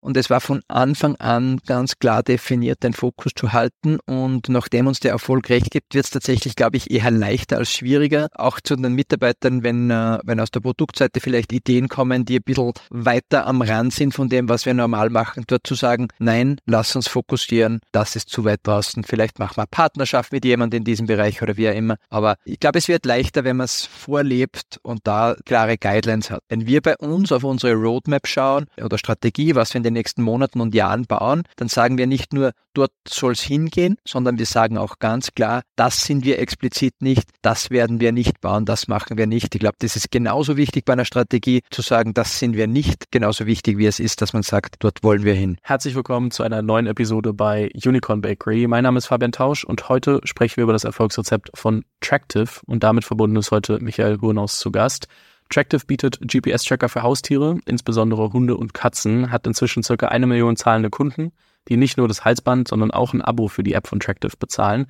Und es war von Anfang an ganz klar definiert, den Fokus zu halten. Und nachdem uns der Erfolg recht gibt, wird es tatsächlich, glaube ich, eher leichter als schwieriger. Auch zu den Mitarbeitern, wenn, äh, wenn aus der Produktseite vielleicht Ideen kommen, die ein bisschen weiter am Rand sind von dem, was wir normal machen, dort zu sagen, nein, lass uns fokussieren, das ist zu weit draußen. Vielleicht machen wir Partnerschaft mit jemandem in diesem Bereich oder wie auch immer. Aber ich glaube, es wird leichter, wenn man es vorlebt und da klare Guidelines hat. Wenn wir bei uns auf unsere Roadmap schauen oder Strategie, was wir in den nächsten Monaten und Jahren bauen, dann sagen wir nicht nur, dort soll es hingehen, sondern wir sagen auch ganz klar, das sind wir explizit nicht, das werden wir nicht bauen, das machen wir nicht. Ich glaube, das ist genauso wichtig bei einer Strategie zu sagen, das sind wir nicht, genauso wichtig wie es ist, dass man sagt, dort wollen wir hin. Herzlich willkommen zu einer neuen Episode bei Unicorn Bakery. Mein Name ist Fabian Tausch und heute sprechen wir über das Erfolgsrezept von Tractive und damit verbunden ist heute Michael Hurnaus zu Gast. Tractive bietet GPS-Tracker für Haustiere, insbesondere Hunde und Katzen, hat inzwischen circa eine Million zahlende Kunden, die nicht nur das Halsband, sondern auch ein Abo für die App von Tractive bezahlen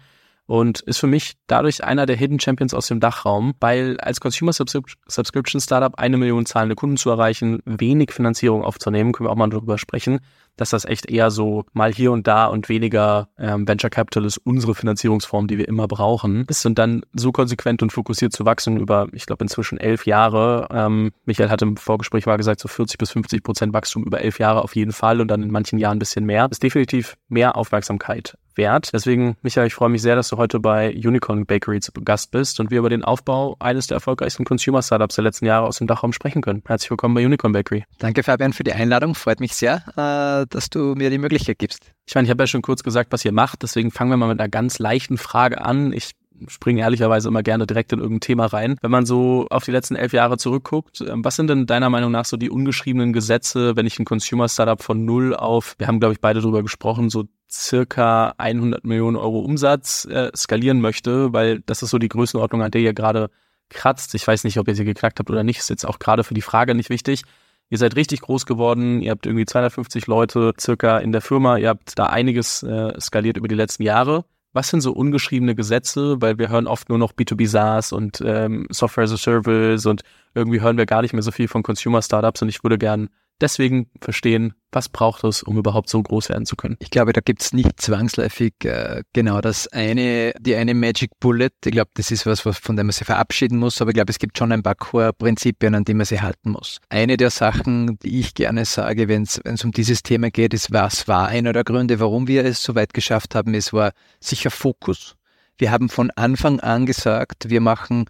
und ist für mich dadurch einer der Hidden Champions aus dem Dachraum, weil als Consumer Subscription Startup eine Million zahlende Kunden zu erreichen, wenig Finanzierung aufzunehmen, können wir auch mal darüber sprechen, dass das echt eher so mal hier und da und weniger ähm, Venture Capital ist unsere Finanzierungsform, die wir immer brauchen, ist und dann so konsequent und fokussiert zu wachsen über, ich glaube, inzwischen elf Jahre. Ähm, Michael hat im Vorgespräch mal gesagt, so 40 bis 50 Prozent Wachstum über elf Jahre auf jeden Fall und dann in manchen Jahren ein bisschen mehr. ist definitiv mehr Aufmerksamkeit wert. Deswegen, Michael, ich freue mich sehr, dass du heute bei Unicorn Bakery zu Gast bist und wir über den Aufbau eines der erfolgreichsten Consumer-Startups der letzten Jahre aus dem Dachraum sprechen können. Herzlich willkommen bei Unicorn Bakery. Danke, Fabian, für die Einladung. Freut mich sehr, äh, dass du mir die Möglichkeit gibst. Ich meine, ich habe ja schon kurz gesagt, was ihr macht, deswegen fangen wir mal mit einer ganz leichten Frage an. Ich springe ehrlicherweise immer gerne direkt in irgendein Thema rein. Wenn man so auf die letzten elf Jahre zurückguckt, ähm, was sind denn deiner Meinung nach so die ungeschriebenen Gesetze, wenn ich ein Consumer-Startup von null auf, wir haben glaube ich beide drüber gesprochen, so circa 100 Millionen Euro Umsatz äh, skalieren möchte, weil das ist so die Größenordnung, an der ihr gerade kratzt. Ich weiß nicht, ob ihr sie geknackt habt oder nicht, ist jetzt auch gerade für die Frage nicht wichtig. Ihr seid richtig groß geworden, ihr habt irgendwie 250 Leute circa in der Firma, ihr habt da einiges äh, skaliert über die letzten Jahre. Was sind so ungeschriebene Gesetze? Weil wir hören oft nur noch B2B SaaS und ähm, Software as a Service und irgendwie hören wir gar nicht mehr so viel von Consumer Startups und ich würde gern deswegen verstehen, was braucht es, um überhaupt so groß werden zu können? Ich glaube, da gibt es nicht zwangsläufig äh, genau das eine, die eine Magic Bullet. Ich glaube, das ist was, von dem man sich verabschieden muss, aber ich glaube, es gibt schon ein paar Core-Prinzipien, an die man sich halten muss. Eine der Sachen, die ich gerne sage, wenn es um dieses Thema geht, ist, was war einer der Gründe, warum wir es so weit geschafft haben, es war sicher Fokus. Wir haben von Anfang an gesagt, wir machen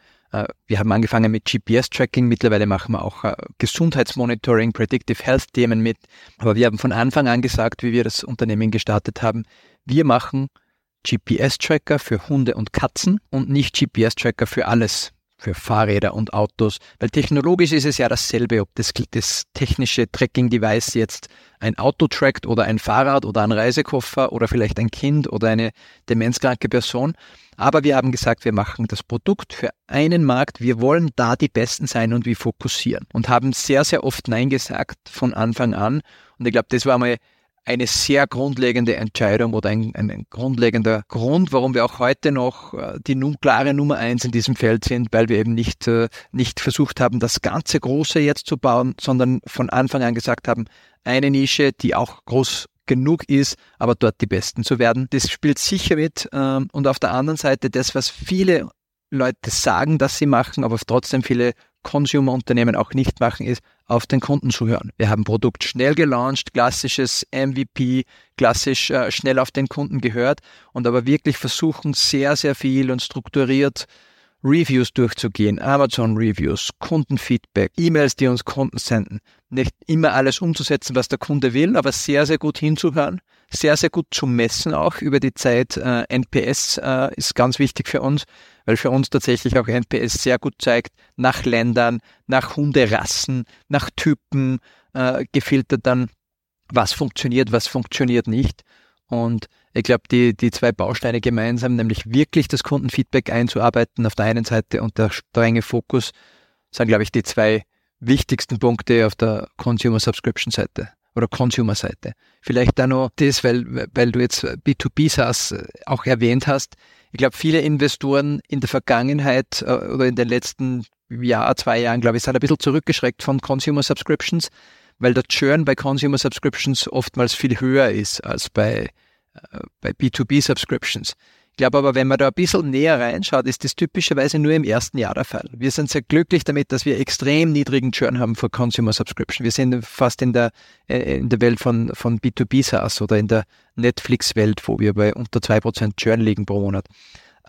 wir haben angefangen mit GPS-Tracking, mittlerweile machen wir auch äh, Gesundheitsmonitoring, Predictive Health-Themen mit. Aber wir haben von Anfang an gesagt, wie wir das Unternehmen gestartet haben, wir machen GPS-Tracker für Hunde und Katzen und nicht GPS-Tracker für alles, für Fahrräder und Autos. Weil technologisch ist es ja dasselbe, ob das, das technische Tracking-Device jetzt ein Auto trackt oder ein Fahrrad oder ein Reisekoffer oder vielleicht ein Kind oder eine demenzkranke Person. Aber wir haben gesagt, wir machen das Produkt für einen Markt. Wir wollen da die Besten sein und wir fokussieren. Und haben sehr, sehr oft Nein gesagt von Anfang an. Und ich glaube, das war mal eine sehr grundlegende Entscheidung oder ein, ein, grundlegender Grund, warum wir auch heute noch äh, die nun klare Nummer eins in diesem Feld sind, weil wir eben nicht, äh, nicht versucht haben, das ganze Große jetzt zu bauen, sondern von Anfang an gesagt haben, eine Nische, die auch groß genug ist, aber dort die Besten zu werden. Das spielt sicher mit. Ähm, und auf der anderen Seite das, was viele Leute sagen, dass sie machen, aber trotzdem viele Consumer-Unternehmen auch nicht machen, ist, auf den Kunden zu hören. Wir haben Produkt schnell gelauncht, klassisches MVP, klassisch äh, schnell auf den Kunden gehört und aber wirklich versuchen, sehr, sehr viel und strukturiert Reviews durchzugehen, Amazon-Reviews, Kundenfeedback, E-Mails, die uns Kunden senden. Nicht immer alles umzusetzen, was der Kunde will, aber sehr, sehr gut hinzuhören, sehr, sehr gut zu messen auch über die Zeit. Äh, NPS äh, ist ganz wichtig für uns, weil für uns tatsächlich auch NPS sehr gut zeigt, nach Ländern, nach Hunderassen, nach Typen äh, gefiltert dann, was funktioniert, was funktioniert nicht. Und ich glaube, die, die zwei Bausteine gemeinsam, nämlich wirklich das Kundenfeedback einzuarbeiten auf der einen Seite und der strenge Fokus, sind, glaube ich, die zwei wichtigsten Punkte auf der Consumer Subscription Seite oder Consumer Seite. Vielleicht da noch das, weil, weil du jetzt B2B SaaS auch erwähnt hast. Ich glaube, viele Investoren in der Vergangenheit äh, oder in den letzten Jahr, zwei Jahren, glaube ich, sind ein bisschen zurückgeschreckt von Consumer Subscriptions, weil der Churn bei Consumer Subscriptions oftmals viel höher ist als bei, bei B2B Subscriptions. Ich glaube aber, wenn man da ein bisschen näher reinschaut, ist das typischerweise nur im ersten Jahr der Fall. Wir sind sehr glücklich damit, dass wir extrem niedrigen Churn haben für Consumer Subscription. Wir sind fast in der, äh, in der Welt von, von B2B SaaS oder in der Netflix-Welt, wo wir bei unter zwei Prozent Churn liegen pro Monat.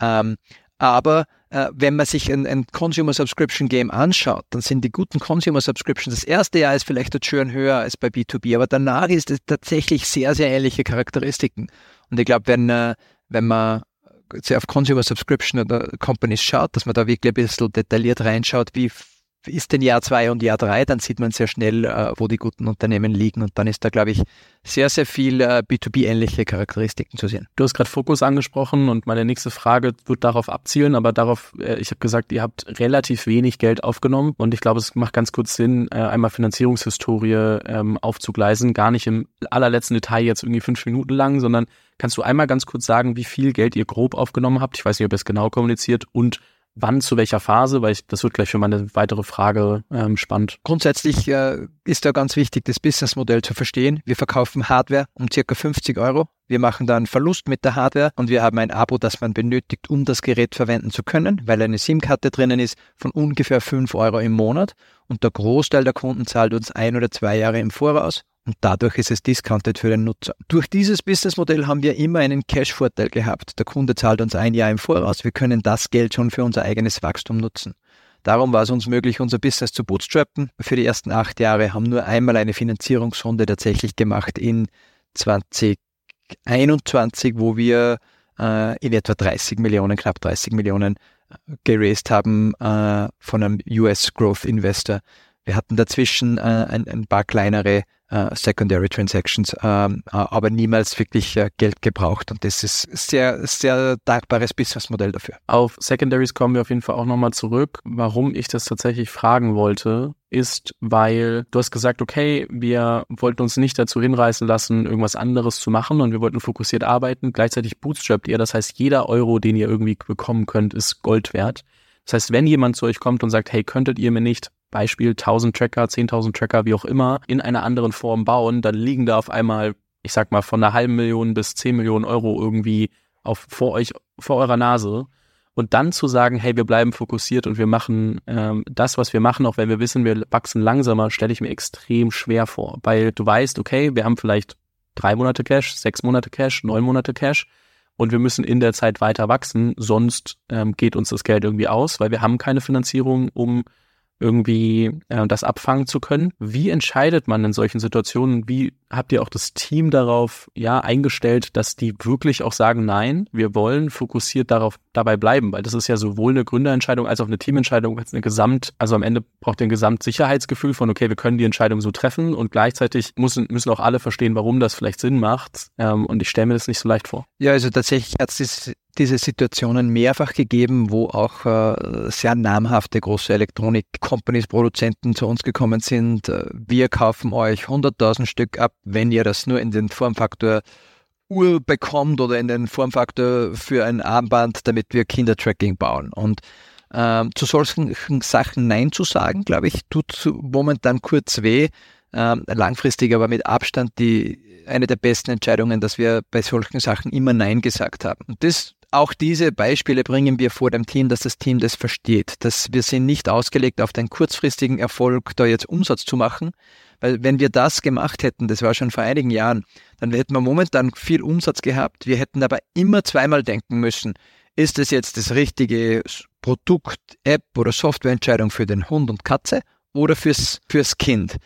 Ähm, aber äh, wenn man sich ein, ein, Consumer Subscription Game anschaut, dann sind die guten Consumer Subscriptions, das erste Jahr ist vielleicht der Churn höher als bei B2B, aber danach ist es tatsächlich sehr, sehr ähnliche Charakteristiken. Und ich glaube, wenn, äh, wenn man auf Consumer Subscription oder Companies schaut, dass man da wirklich ein bisschen detailliert reinschaut, wie ist denn Jahr zwei und Jahr drei, dann sieht man sehr schnell, äh, wo die guten Unternehmen liegen. Und dann ist da, glaube ich, sehr, sehr viel äh, B2B-ähnliche Charakteristiken zu sehen. Du hast gerade Fokus angesprochen und meine nächste Frage wird darauf abzielen, aber darauf, äh, ich habe gesagt, ihr habt relativ wenig Geld aufgenommen und ich glaube, es macht ganz kurz Sinn, äh, einmal Finanzierungshistorie ähm, aufzugleisen. Gar nicht im allerletzten Detail jetzt irgendwie fünf Minuten lang, sondern kannst du einmal ganz kurz sagen, wie viel Geld ihr grob aufgenommen habt? Ich weiß nicht, ob ihr es genau kommuniziert und wann zu welcher Phase, weil ich, das wird gleich für meine weitere Frage ähm, spannend. Grundsätzlich äh, ist da ganz wichtig, das Businessmodell zu verstehen. Wir verkaufen Hardware um circa 50 Euro. Wir machen da einen Verlust mit der Hardware und wir haben ein Abo, das man benötigt, um das Gerät verwenden zu können, weil eine SIM-Karte drinnen ist von ungefähr 5 Euro im Monat und der Großteil der Kunden zahlt uns ein oder zwei Jahre im Voraus und dadurch ist es discounted für den Nutzer. Durch dieses Businessmodell haben wir immer einen Cash-Vorteil gehabt. Der Kunde zahlt uns ein Jahr im Voraus. Wir können das Geld schon für unser eigenes Wachstum nutzen. Darum war es uns möglich, unser Business zu bootstrappen. Für die ersten acht Jahre haben nur einmal eine Finanzierungsrunde tatsächlich gemacht in 2021, wo wir äh, in etwa 30 Millionen, knapp 30 Millionen äh, geraced haben äh, von einem US Growth Investor. Wir hatten dazwischen äh, ein, ein paar kleinere äh, Secondary Transactions, ähm, äh, aber niemals wirklich äh, Geld gebraucht. Und das ist sehr, sehr dankbares Businessmodell dafür. Auf Secondaries kommen wir auf jeden Fall auch nochmal zurück. Warum ich das tatsächlich fragen wollte, ist, weil du hast gesagt, okay, wir wollten uns nicht dazu hinreißen lassen, irgendwas anderes zu machen und wir wollten fokussiert arbeiten. Gleichzeitig bootstrapt ihr. Das heißt, jeder Euro, den ihr irgendwie bekommen könnt, ist Gold wert. Das heißt, wenn jemand zu euch kommt und sagt, hey, könntet ihr mir nicht Beispiel 1000 Tracker, 10.000 Tracker, wie auch immer, in einer anderen Form bauen, dann liegen da auf einmal, ich sag mal, von einer halben Million bis 10 Millionen Euro irgendwie auf, vor euch, vor eurer Nase. Und dann zu sagen, hey, wir bleiben fokussiert und wir machen ähm, das, was wir machen, auch wenn wir wissen, wir wachsen langsamer, stelle ich mir extrem schwer vor. Weil du weißt, okay, wir haben vielleicht drei Monate Cash, sechs Monate Cash, neun Monate Cash und wir müssen in der Zeit weiter wachsen, sonst ähm, geht uns das Geld irgendwie aus, weil wir haben keine Finanzierung, um irgendwie äh, das abfangen zu können. Wie entscheidet man in solchen Situationen? Wie habt ihr auch das Team darauf ja eingestellt, dass die wirklich auch sagen, nein, wir wollen fokussiert darauf dabei bleiben, weil das ist ja sowohl eine Gründerentscheidung als auch eine Teamentscheidung, als eine Gesamt, also am Ende braucht ihr ein Gesamtsicherheitsgefühl von, okay, wir können die Entscheidung so treffen und gleichzeitig müssen, müssen auch alle verstehen, warum das vielleicht Sinn macht. Ähm, und ich stelle mir das nicht so leicht vor. Ja, also tatsächlich hat es diese Situationen mehrfach gegeben, wo auch äh, sehr namhafte große Elektronik-Companies, Produzenten zu uns gekommen sind. Äh, wir kaufen euch 100.000 Stück ab, wenn ihr das nur in den Formfaktor Uhr bekommt oder in den Formfaktor für ein Armband, damit wir Kindertracking bauen. Und ähm, zu solchen Sachen Nein zu sagen, glaube ich, tut momentan kurz weh. Ähm, langfristig aber mit Abstand die eine der besten Entscheidungen, dass wir bei solchen Sachen immer Nein gesagt haben. Und das auch diese Beispiele bringen wir vor dem Team, dass das Team das versteht. Dass wir sind nicht ausgelegt auf den kurzfristigen Erfolg, da jetzt Umsatz zu machen. Weil wenn wir das gemacht hätten, das war schon vor einigen Jahren, dann hätten wir momentan viel Umsatz gehabt. Wir hätten aber immer zweimal denken müssen, ist es jetzt das richtige Produkt, App oder Softwareentscheidung für den Hund und Katze oder fürs, fürs Kind?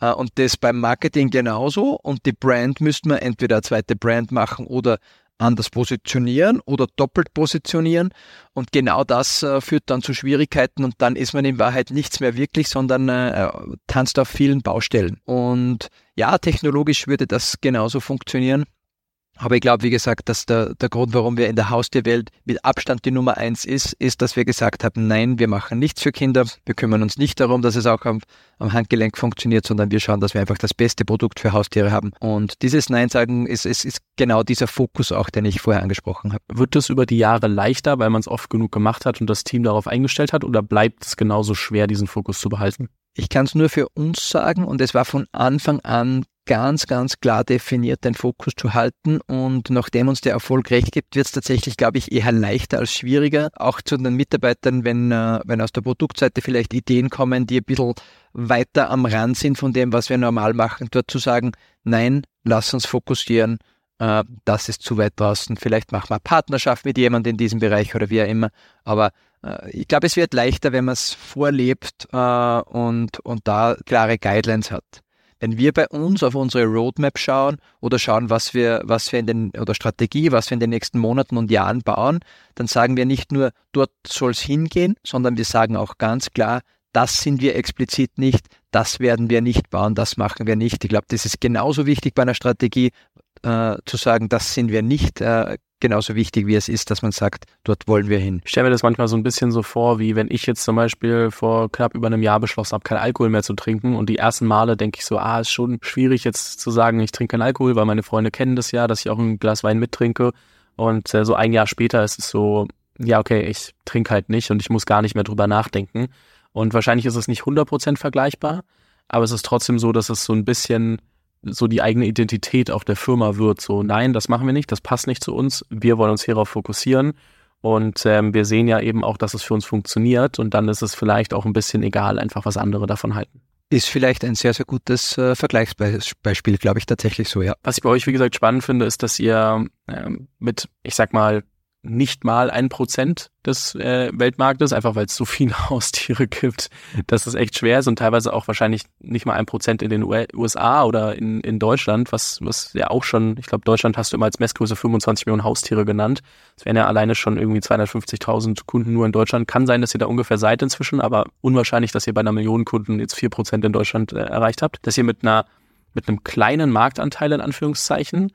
Äh, und das beim Marketing genauso. Und die Brand müsste man entweder eine zweite Brand machen oder anders positionieren oder doppelt positionieren. Und genau das äh, führt dann zu Schwierigkeiten und dann ist man in Wahrheit nichts mehr wirklich, sondern äh, tanzt auf vielen Baustellen. Und ja, technologisch würde das genauso funktionieren. Aber ich glaube, wie gesagt, dass der, der Grund, warum wir in der Haustierwelt mit Abstand die Nummer eins ist, ist, dass wir gesagt haben, nein, wir machen nichts für Kinder. Wir kümmern uns nicht darum, dass es auch am, am Handgelenk funktioniert, sondern wir schauen, dass wir einfach das beste Produkt für Haustiere haben. Und dieses Nein sagen ist, ist, ist genau dieser Fokus auch, den ich vorher angesprochen habe. Wird das über die Jahre leichter, weil man es oft genug gemacht hat und das Team darauf eingestellt hat, oder bleibt es genauso schwer, diesen Fokus zu behalten? ich kann es nur für uns sagen und es war von Anfang an ganz, ganz klar definiert, den Fokus zu halten. Und nachdem uns der Erfolg recht gibt, wird es tatsächlich, glaube ich, eher leichter als schwieriger. Auch zu den Mitarbeitern, wenn, äh, wenn aus der Produktseite vielleicht Ideen kommen, die ein bisschen weiter am Rand sind von dem, was wir normal machen, dort zu sagen, nein, lass uns fokussieren, äh, das ist zu weit draußen. Vielleicht machen wir Partnerschaft mit jemandem in diesem Bereich oder wie auch immer. Aber äh, ich glaube, es wird leichter, wenn man es vorlebt und, und da klare Guidelines hat. Wenn wir bei uns auf unsere Roadmap schauen oder schauen, was wir, was wir in den, oder Strategie, was wir in den nächsten Monaten und Jahren bauen, dann sagen wir nicht nur, dort soll es hingehen, sondern wir sagen auch ganz klar, das sind wir explizit nicht, das werden wir nicht bauen, das machen wir nicht. Ich glaube, das ist genauso wichtig bei einer Strategie, äh, zu sagen, das sind wir nicht, äh, genauso wichtig, wie es ist, dass man sagt, dort wollen wir hin. Ich stelle mir das manchmal so ein bisschen so vor, wie wenn ich jetzt zum Beispiel vor knapp über einem Jahr beschlossen habe, kein Alkohol mehr zu trinken und die ersten Male denke ich so, ah, ist schon schwierig jetzt zu sagen, ich trinke keinen Alkohol, weil meine Freunde kennen das ja, dass ich auch ein Glas Wein mittrinke und äh, so ein Jahr später ist es so, ja, okay, ich trinke halt nicht und ich muss gar nicht mehr drüber nachdenken und wahrscheinlich ist es nicht 100% vergleichbar, aber es ist trotzdem so, dass es so ein bisschen so die eigene Identität auch der Firma wird. So, nein, das machen wir nicht, das passt nicht zu uns, wir wollen uns hierauf fokussieren. Und ähm, wir sehen ja eben auch, dass es für uns funktioniert und dann ist es vielleicht auch ein bisschen egal, einfach was andere davon halten. Ist vielleicht ein sehr, sehr gutes äh, Vergleichsbeispiel, glaube ich tatsächlich so, ja. Was ich bei euch, wie gesagt, spannend finde, ist, dass ihr ähm, mit, ich sag mal, nicht mal ein Prozent des äh, Weltmarktes, einfach weil es so viele Haustiere gibt, dass es echt schwer ist und teilweise auch wahrscheinlich nicht mal ein Prozent in den USA oder in, in Deutschland, was, was ja auch schon, ich glaube, Deutschland hast du immer als Messgröße 25 Millionen Haustiere genannt. Es wären ja alleine schon irgendwie 250.000 Kunden nur in Deutschland. Kann sein, dass ihr da ungefähr seid inzwischen, aber unwahrscheinlich, dass ihr bei einer Million Kunden jetzt vier Prozent in Deutschland äh, erreicht habt. Dass ihr mit einer mit einem kleinen Marktanteil in Anführungszeichen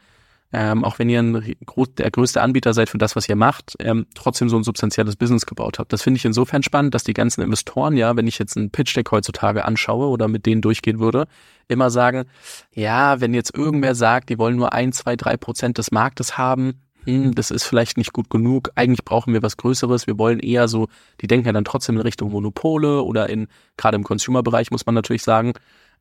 ähm, auch wenn ihr ein, der größte Anbieter seid für das, was ihr macht, ähm, trotzdem so ein substanzielles Business gebaut habt. Das finde ich insofern spannend, dass die ganzen Investoren ja, wenn ich jetzt einen Pitch-Deck heutzutage anschaue oder mit denen durchgehen würde, immer sagen, ja, wenn jetzt irgendwer sagt, die wollen nur ein, zwei, drei Prozent des Marktes haben, hm, das ist vielleicht nicht gut genug, eigentlich brauchen wir was Größeres, wir wollen eher so, die denken ja dann trotzdem in Richtung Monopole oder in, gerade im Consumer-Bereich muss man natürlich sagen,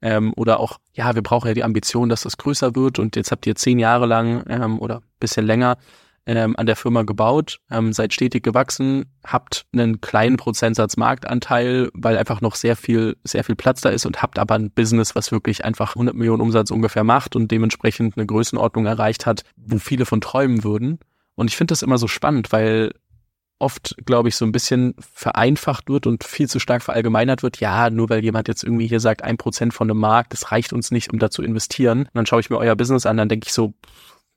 ähm, oder auch, ja, wir brauchen ja die Ambition, dass das größer wird und jetzt habt ihr zehn Jahre lang ähm, oder bisschen länger ähm, an der Firma gebaut, ähm, seid stetig gewachsen, habt einen kleinen Prozentsatz Marktanteil, weil einfach noch sehr viel, sehr viel Platz da ist und habt aber ein Business, was wirklich einfach 100 Millionen Umsatz ungefähr macht und dementsprechend eine Größenordnung erreicht hat, wo viele von träumen würden. Und ich finde das immer so spannend, weil oft, glaube ich, so ein bisschen vereinfacht wird und viel zu stark verallgemeinert wird. Ja, nur weil jemand jetzt irgendwie hier sagt, ein Prozent von einem Markt, das reicht uns nicht, um da zu investieren. Und dann schaue ich mir euer Business an, dann denke ich so,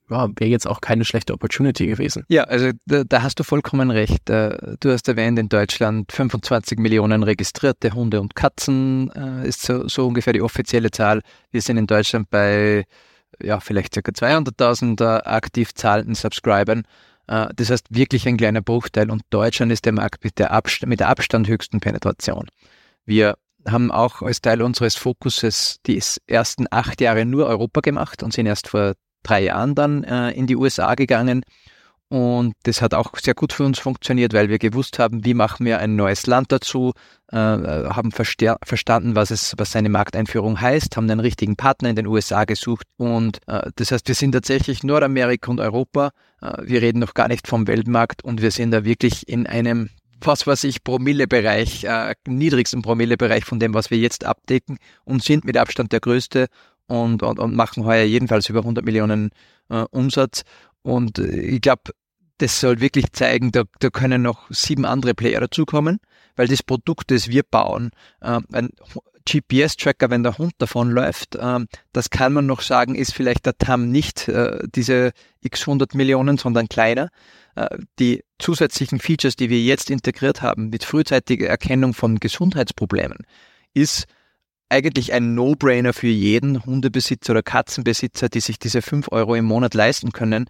ja, wäre jetzt auch keine schlechte Opportunity gewesen. Ja, also da, da, hast du vollkommen recht. Äh, du hast erwähnt, in Deutschland 25 Millionen registrierte Hunde und Katzen äh, ist so, so ungefähr die offizielle Zahl. Wir sind in Deutschland bei ja, vielleicht ca. 200.000 äh, aktiv zahlenden Subscribern. Äh, das heißt wirklich ein kleiner Bruchteil und Deutschland ist der Markt mit der, Abstand, mit der Abstand höchsten Penetration. Wir haben auch als Teil unseres Fokuses die ersten acht Jahre nur Europa gemacht und sind erst vor drei Jahren dann äh, in die USA gegangen und das hat auch sehr gut für uns funktioniert, weil wir gewusst haben, wie machen wir ein neues Land dazu, äh, haben verstanden, was es, was seine Markteinführung heißt, haben den richtigen Partner in den USA gesucht. Und äh, das heißt, wir sind tatsächlich Nordamerika und Europa. Äh, wir reden noch gar nicht vom Weltmarkt und wir sind da wirklich in einem was weiß ich, Promillebereich, äh, niedrigsten Promillebereich von dem, was wir jetzt abdecken und sind mit Abstand der größte und, und, und machen heuer jedenfalls über 100 Millionen äh, Umsatz. Und äh, ich glaube, das soll wirklich zeigen, da, da können noch sieben andere Player dazukommen, weil das Produkt, das wir bauen, äh, ein GPS-Tracker, wenn der Hund davon läuft, äh, das kann man noch sagen, ist vielleicht der TAM nicht äh, diese x 100 Millionen, sondern kleiner. Äh, die zusätzlichen Features, die wir jetzt integriert haben mit frühzeitiger Erkennung von Gesundheitsproblemen, ist eigentlich ein No-Brainer für jeden Hundebesitzer oder Katzenbesitzer, die sich diese fünf Euro im Monat leisten können,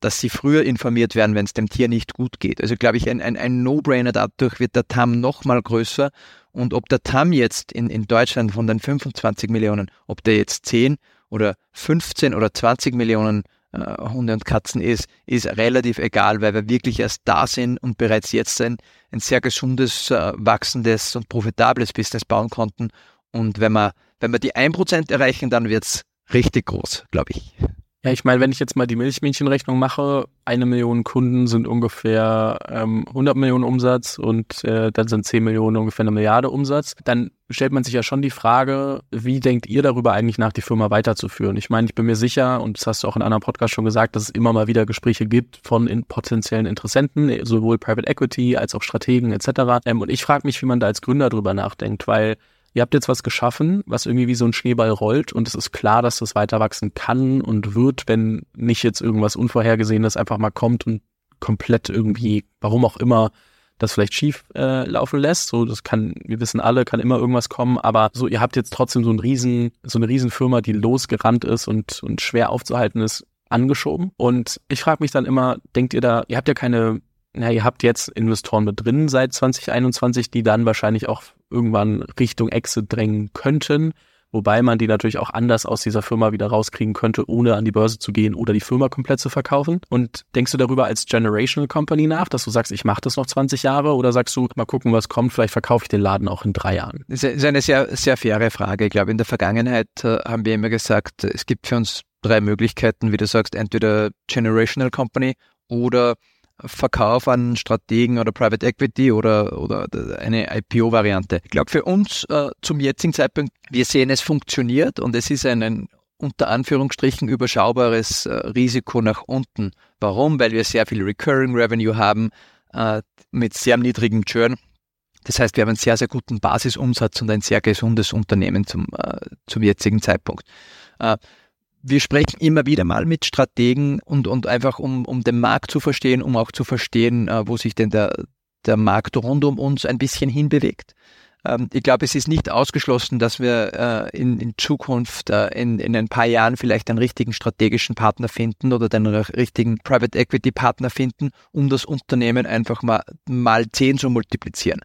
dass sie früher informiert werden, wenn es dem Tier nicht gut geht. Also glaube ich, ein, ein, ein No-Brainer dadurch wird der TAM noch mal größer. Und ob der TAM jetzt in, in Deutschland von den 25 Millionen, ob der jetzt 10 oder 15 oder 20 Millionen äh, Hunde und Katzen ist, ist relativ egal, weil wir wirklich erst da sind und bereits jetzt ein, ein sehr gesundes, äh, wachsendes und profitables Business bauen konnten Und wenn wir, wenn wir die 1% erreichen, dann wird's richtig groß, glaube ich. Ja, ich meine, wenn ich jetzt mal die Milchmädchenrechnung mache, eine Million Kunden sind ungefähr ähm, 100 Millionen Umsatz und äh, dann sind 10 Millionen ungefähr eine Milliarde Umsatz, dann stellt man sich ja schon die Frage, wie denkt ihr darüber eigentlich nach, die Firma weiterzuführen? Ich meine, ich bin mir sicher, und das hast du auch in einem Podcast schon gesagt, dass es immer mal wieder Gespräche gibt von in potenziellen Interessenten, sowohl Private Equity als auch Strategen etc. Ähm, und ich frage mich, wie man da als Gründer drüber nachdenkt, weil ihr habt jetzt was geschaffen, was irgendwie wie so ein Schneeball rollt und es ist klar, dass das weiter wachsen kann und wird, wenn nicht jetzt irgendwas Unvorhergesehenes einfach mal kommt und komplett irgendwie, warum auch immer, das vielleicht schief äh, laufen lässt. So, das kann, wir wissen alle, kann immer irgendwas kommen, aber so, ihr habt jetzt trotzdem so ein riesen, so eine Riesenfirma, die losgerannt ist und, und schwer aufzuhalten ist, angeschoben. Und ich frage mich dann immer, denkt ihr da, ihr habt ja keine na, ihr habt jetzt Investoren mit drin seit 2021, die dann wahrscheinlich auch irgendwann Richtung Exit drängen könnten, wobei man die natürlich auch anders aus dieser Firma wieder rauskriegen könnte, ohne an die Börse zu gehen oder die Firma komplett zu verkaufen. Und denkst du darüber als Generational Company nach, dass du sagst, ich mache das noch 20 Jahre oder sagst du, mal gucken, was kommt, vielleicht verkaufe ich den Laden auch in drei Jahren? Das ist eine sehr, sehr faire Frage. Ich glaube, in der Vergangenheit äh, haben wir immer gesagt, es gibt für uns drei Möglichkeiten, wie du sagst, entweder Generational Company oder Verkauf an Strategen oder Private Equity oder, oder eine IPO-Variante. Ich glaube, für uns äh, zum jetzigen Zeitpunkt, wir sehen, es funktioniert und es ist ein, ein unter Anführungsstrichen überschaubares äh, Risiko nach unten. Warum? Weil wir sehr viel Recurring Revenue haben äh, mit sehr niedrigem Churn. Das heißt, wir haben einen sehr, sehr guten Basisumsatz und ein sehr gesundes Unternehmen zum, äh, zum jetzigen Zeitpunkt. Wir sprechen immer wieder mal mit Strategen und, und einfach um, um den Markt zu verstehen, um auch zu verstehen, äh, wo sich denn der, der Markt rund um uns ein bisschen hinbewegt. Ähm, ich glaube, es ist nicht ausgeschlossen, dass wir äh, in, in Zukunft äh, in, in ein paar Jahren vielleicht einen richtigen strategischen Partner finden oder den richtigen Private Equity Partner finden, um das Unternehmen einfach mal, mal zehn zu multiplizieren.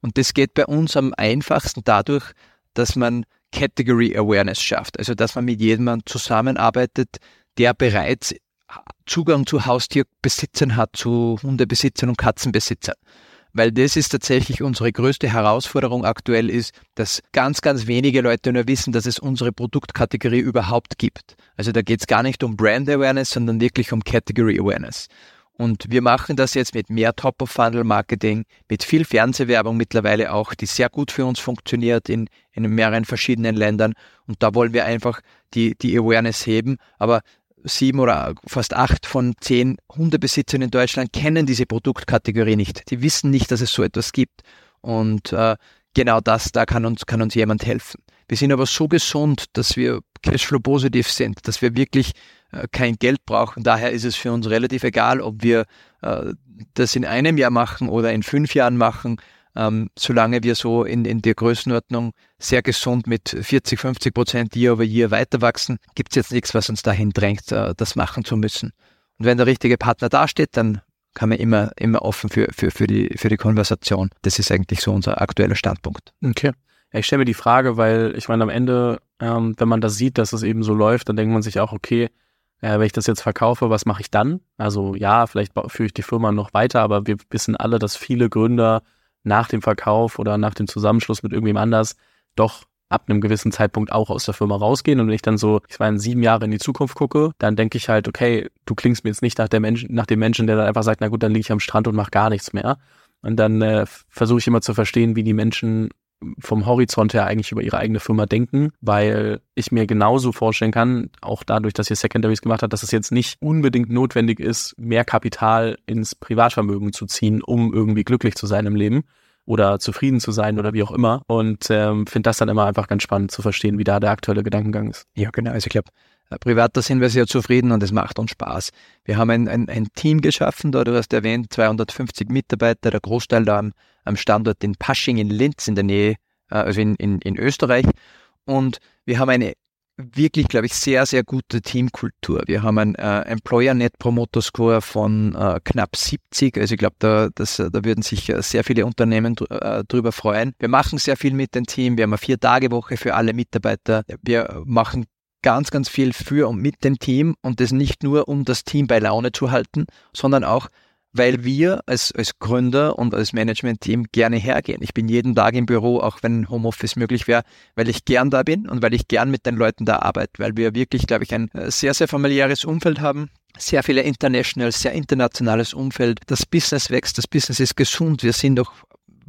Und das geht bei uns am einfachsten dadurch, dass man Category Awareness schafft. Also dass man mit jemandem zusammenarbeitet, der bereits Zugang zu Haustierbesitzern hat, zu Hundebesitzern und Katzenbesitzern. Weil das ist tatsächlich unsere größte Herausforderung aktuell ist, dass ganz, ganz wenige Leute nur wissen, dass es unsere Produktkategorie überhaupt gibt. Also da geht es gar nicht um Brand Awareness, sondern wirklich um Category Awareness. Und wir machen das jetzt mit mehr Top-of-Funnel-Marketing, mit viel Fernsehwerbung mittlerweile auch, die sehr gut für uns funktioniert in, in mehreren verschiedenen Ländern. Und da wollen wir einfach die, die Awareness heben. Aber sieben oder fast acht von zehn Hundebesitzern in Deutschland kennen diese Produktkategorie nicht. Die wissen nicht, dass es so etwas gibt. Und äh, genau das, da kann uns, kann uns jemand helfen. Wir sind aber so gesund, dass wir Cashflow-positiv sind, dass wir wirklich kein Geld brauchen. Daher ist es für uns relativ egal, ob wir äh, das in einem Jahr machen oder in fünf Jahren machen. Ähm, solange wir so in, in der Größenordnung sehr gesund mit 40, 50 Prozent Year over Year weiter wachsen, gibt es jetzt nichts, was uns dahin drängt, äh, das machen zu müssen. Und wenn der richtige Partner dasteht, dann kann man immer, immer offen für, für, für, die, für die Konversation. Das ist eigentlich so unser aktueller Standpunkt. Okay. Ich stelle mir die Frage, weil ich meine, am Ende, ähm, wenn man das sieht, dass es eben so läuft, dann denkt man sich auch, okay, äh, wenn ich das jetzt verkaufe, was mache ich dann? Also ja, vielleicht führe ich die Firma noch weiter, aber wir wissen alle, dass viele Gründer nach dem Verkauf oder nach dem Zusammenschluss mit irgendwem anders doch ab einem gewissen Zeitpunkt auch aus der Firma rausgehen. Und wenn ich dann so, ich meine, sieben Jahre in die Zukunft gucke, dann denke ich halt, okay, du klingst mir jetzt nicht nach, der Menschen, nach dem Menschen, der dann einfach sagt, na gut, dann liege ich am Strand und mache gar nichts mehr. Und dann äh, versuche ich immer zu verstehen, wie die Menschen vom Horizont her eigentlich über ihre eigene Firma denken, weil ich mir genauso vorstellen kann, auch dadurch, dass ihr Secondaries gemacht habt, dass es jetzt nicht unbedingt notwendig ist, mehr Kapital ins Privatvermögen zu ziehen, um irgendwie glücklich zu sein im Leben oder zufrieden zu sein oder wie auch immer. Und ähm, finde das dann immer einfach ganz spannend zu verstehen, wie da der aktuelle Gedankengang ist. Ja, genau. Also ich glaube, privat, da sind wir sehr zufrieden und es macht uns Spaß. Wir haben ein, ein, ein Team geschaffen, da du hast erwähnt, 250 Mitarbeiter, der Großteil da am, am Standort in Pasching in Linz in der Nähe, äh, also in, in, in Österreich. Und wir haben eine wirklich, glaube ich, sehr, sehr gute Teamkultur. Wir haben einen äh, Employer Net Promoter Score von äh, knapp 70. Also ich glaube, da, das, da würden sich äh, sehr viele Unternehmen dr äh, drüber freuen. Wir machen sehr viel mit dem Team. Wir haben eine Vier-Tage-Woche für alle Mitarbeiter. Wir machen ganz, ganz viel für und mit dem Team und das nicht nur, um das Team bei Laune zu halten, sondern auch weil wir als, als Gründer und als Management-Team gerne hergehen. Ich bin jeden Tag im Büro, auch wenn Homeoffice möglich wäre, weil ich gern da bin und weil ich gern mit den Leuten da arbeite, weil wir wirklich, glaube ich, ein äh, sehr, sehr familiäres Umfeld haben. Sehr viele Internationals, sehr internationales Umfeld. Das Business wächst, das Business ist gesund. Wir sind doch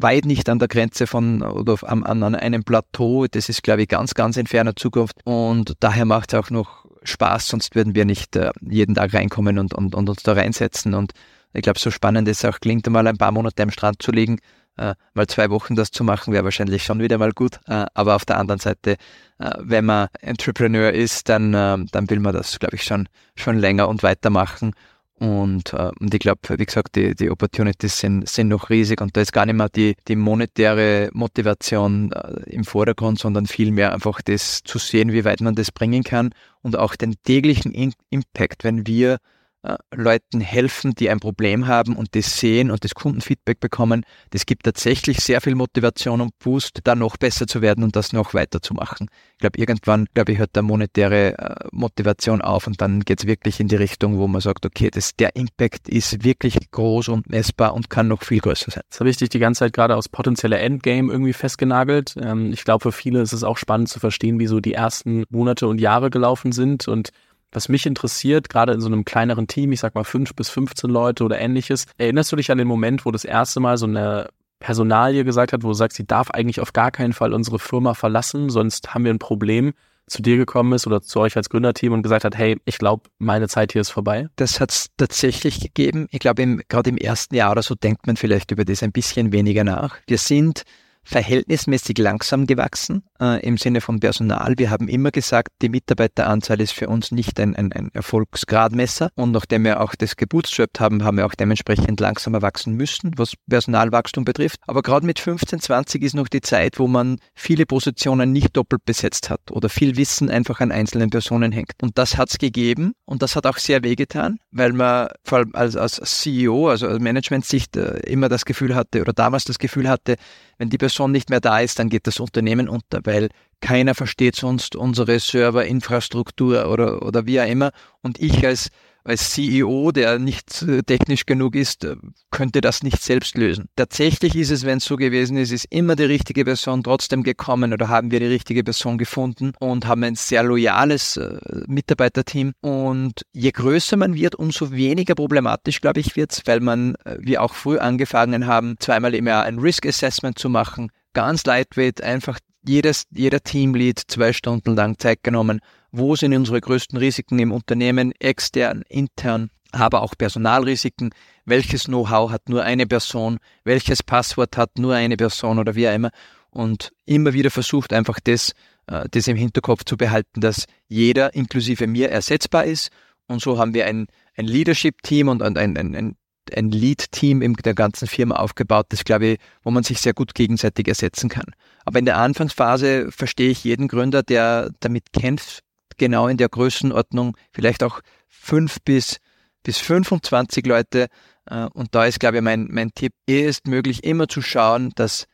weit nicht an der Grenze von oder an, an einem Plateau. Das ist, glaube ich, ganz, ganz in ferner Zukunft. Und daher macht es auch noch Spaß, sonst würden wir nicht äh, jeden Tag reinkommen und, und, und uns da reinsetzen. Und ich glaube, so spannend es auch klingt, einmal ein paar Monate am Strand zu liegen, äh, mal zwei Wochen das zu machen, wäre wahrscheinlich schon wieder mal gut. Äh, aber auf der anderen Seite, äh, wenn man Entrepreneur ist, dann, äh, dann will man das, glaube ich, schon, schon länger und weitermachen. Und, äh, und ich glaube, wie gesagt, die, die Opportunities sind, sind noch riesig und da ist gar nicht mehr die, die monetäre Motivation äh, im Vordergrund, sondern vielmehr einfach das zu sehen, wie weit man das bringen kann und auch den täglichen In Impact, wenn wir äh, Leuten helfen, die ein Problem haben und das sehen und das Kundenfeedback bekommen. Das gibt tatsächlich sehr viel Motivation und Boost, da noch besser zu werden und das noch weiter zu machen. Ich glaube, irgendwann, glaube ich, hört der monetäre äh, Motivation auf und dann geht es wirklich in die Richtung, wo man sagt, okay, das, der Impact ist wirklich groß und messbar und kann noch viel größer sein. Das habe ich dich die ganze Zeit gerade aus potenzieller Endgame irgendwie festgenagelt. Ähm, ich glaube, für viele ist es auch spannend zu verstehen, wie so die ersten Monate und Jahre gelaufen sind und was mich interessiert, gerade in so einem kleineren Team, ich sag mal fünf bis 15 Leute oder ähnliches, erinnerst du dich an den Moment, wo das erste Mal so eine Personalie gesagt hat, wo du sagst, sie darf eigentlich auf gar keinen Fall unsere Firma verlassen, sonst haben wir ein Problem, zu dir gekommen ist oder zu euch als Gründerteam und gesagt hat, hey, ich glaube, meine Zeit hier ist vorbei? Das hat es tatsächlich gegeben. Ich glaube, gerade im ersten Jahr oder so denkt man vielleicht über das ein bisschen weniger nach. Wir sind verhältnismäßig langsam gewachsen äh, im Sinne von Personal. Wir haben immer gesagt, die Mitarbeiteranzahl ist für uns nicht ein, ein, ein Erfolgsgradmesser. Und nachdem wir auch das gebootstrapped haben, haben wir auch dementsprechend langsamer wachsen müssen, was Personalwachstum betrifft. Aber gerade mit 15, 20 ist noch die Zeit, wo man viele Positionen nicht doppelt besetzt hat oder viel Wissen einfach an einzelnen Personen hängt. Und das hat es gegeben und das hat auch sehr wehgetan, weil man vor allem als, als CEO, also als Management-Sicht äh, immer das Gefühl hatte oder damals das Gefühl hatte, wenn die Person nicht mehr da ist, dann geht das Unternehmen unter, weil keiner versteht sonst unsere Serverinfrastruktur oder, oder wie auch immer. Und ich als als CEO, der nicht äh, technisch genug ist, äh, könnte das nicht selbst lösen. Tatsächlich ist es, wenn es so gewesen ist, ist immer die richtige Person trotzdem gekommen oder haben wir die richtige Person gefunden und haben ein sehr loyales äh, Mitarbeiterteam. Und je größer man wird, umso weniger problematisch, glaube ich, wird es, weil man, wie auch früh angefangen haben, zweimal im Jahr ein Risk Assessment zu machen, ganz lightweight, einfach jedes, jeder Teamlead zwei Stunden lang Zeit genommen wo sind unsere größten Risiken im Unternehmen, extern, intern, aber auch Personalrisiken, welches Know-how hat nur eine Person, welches Passwort hat nur eine Person oder wie auch immer. Und immer wieder versucht einfach das, äh, das im Hinterkopf zu behalten, dass jeder, inklusive mir, ersetzbar ist. Und so haben wir ein, ein Leadership-Team und ein, ein, ein, ein Lead-Team in der ganzen Firma aufgebaut, das glaube ich, wo man sich sehr gut gegenseitig ersetzen kann. Aber in der Anfangsphase verstehe ich jeden Gründer, der damit kämpft, genau in der Größenordnung, vielleicht auch fünf bis, bis 25 Leute. Äh, und da ist, glaube ich, mein, mein Tipp, ehe ist möglich, immer zu schauen, dass,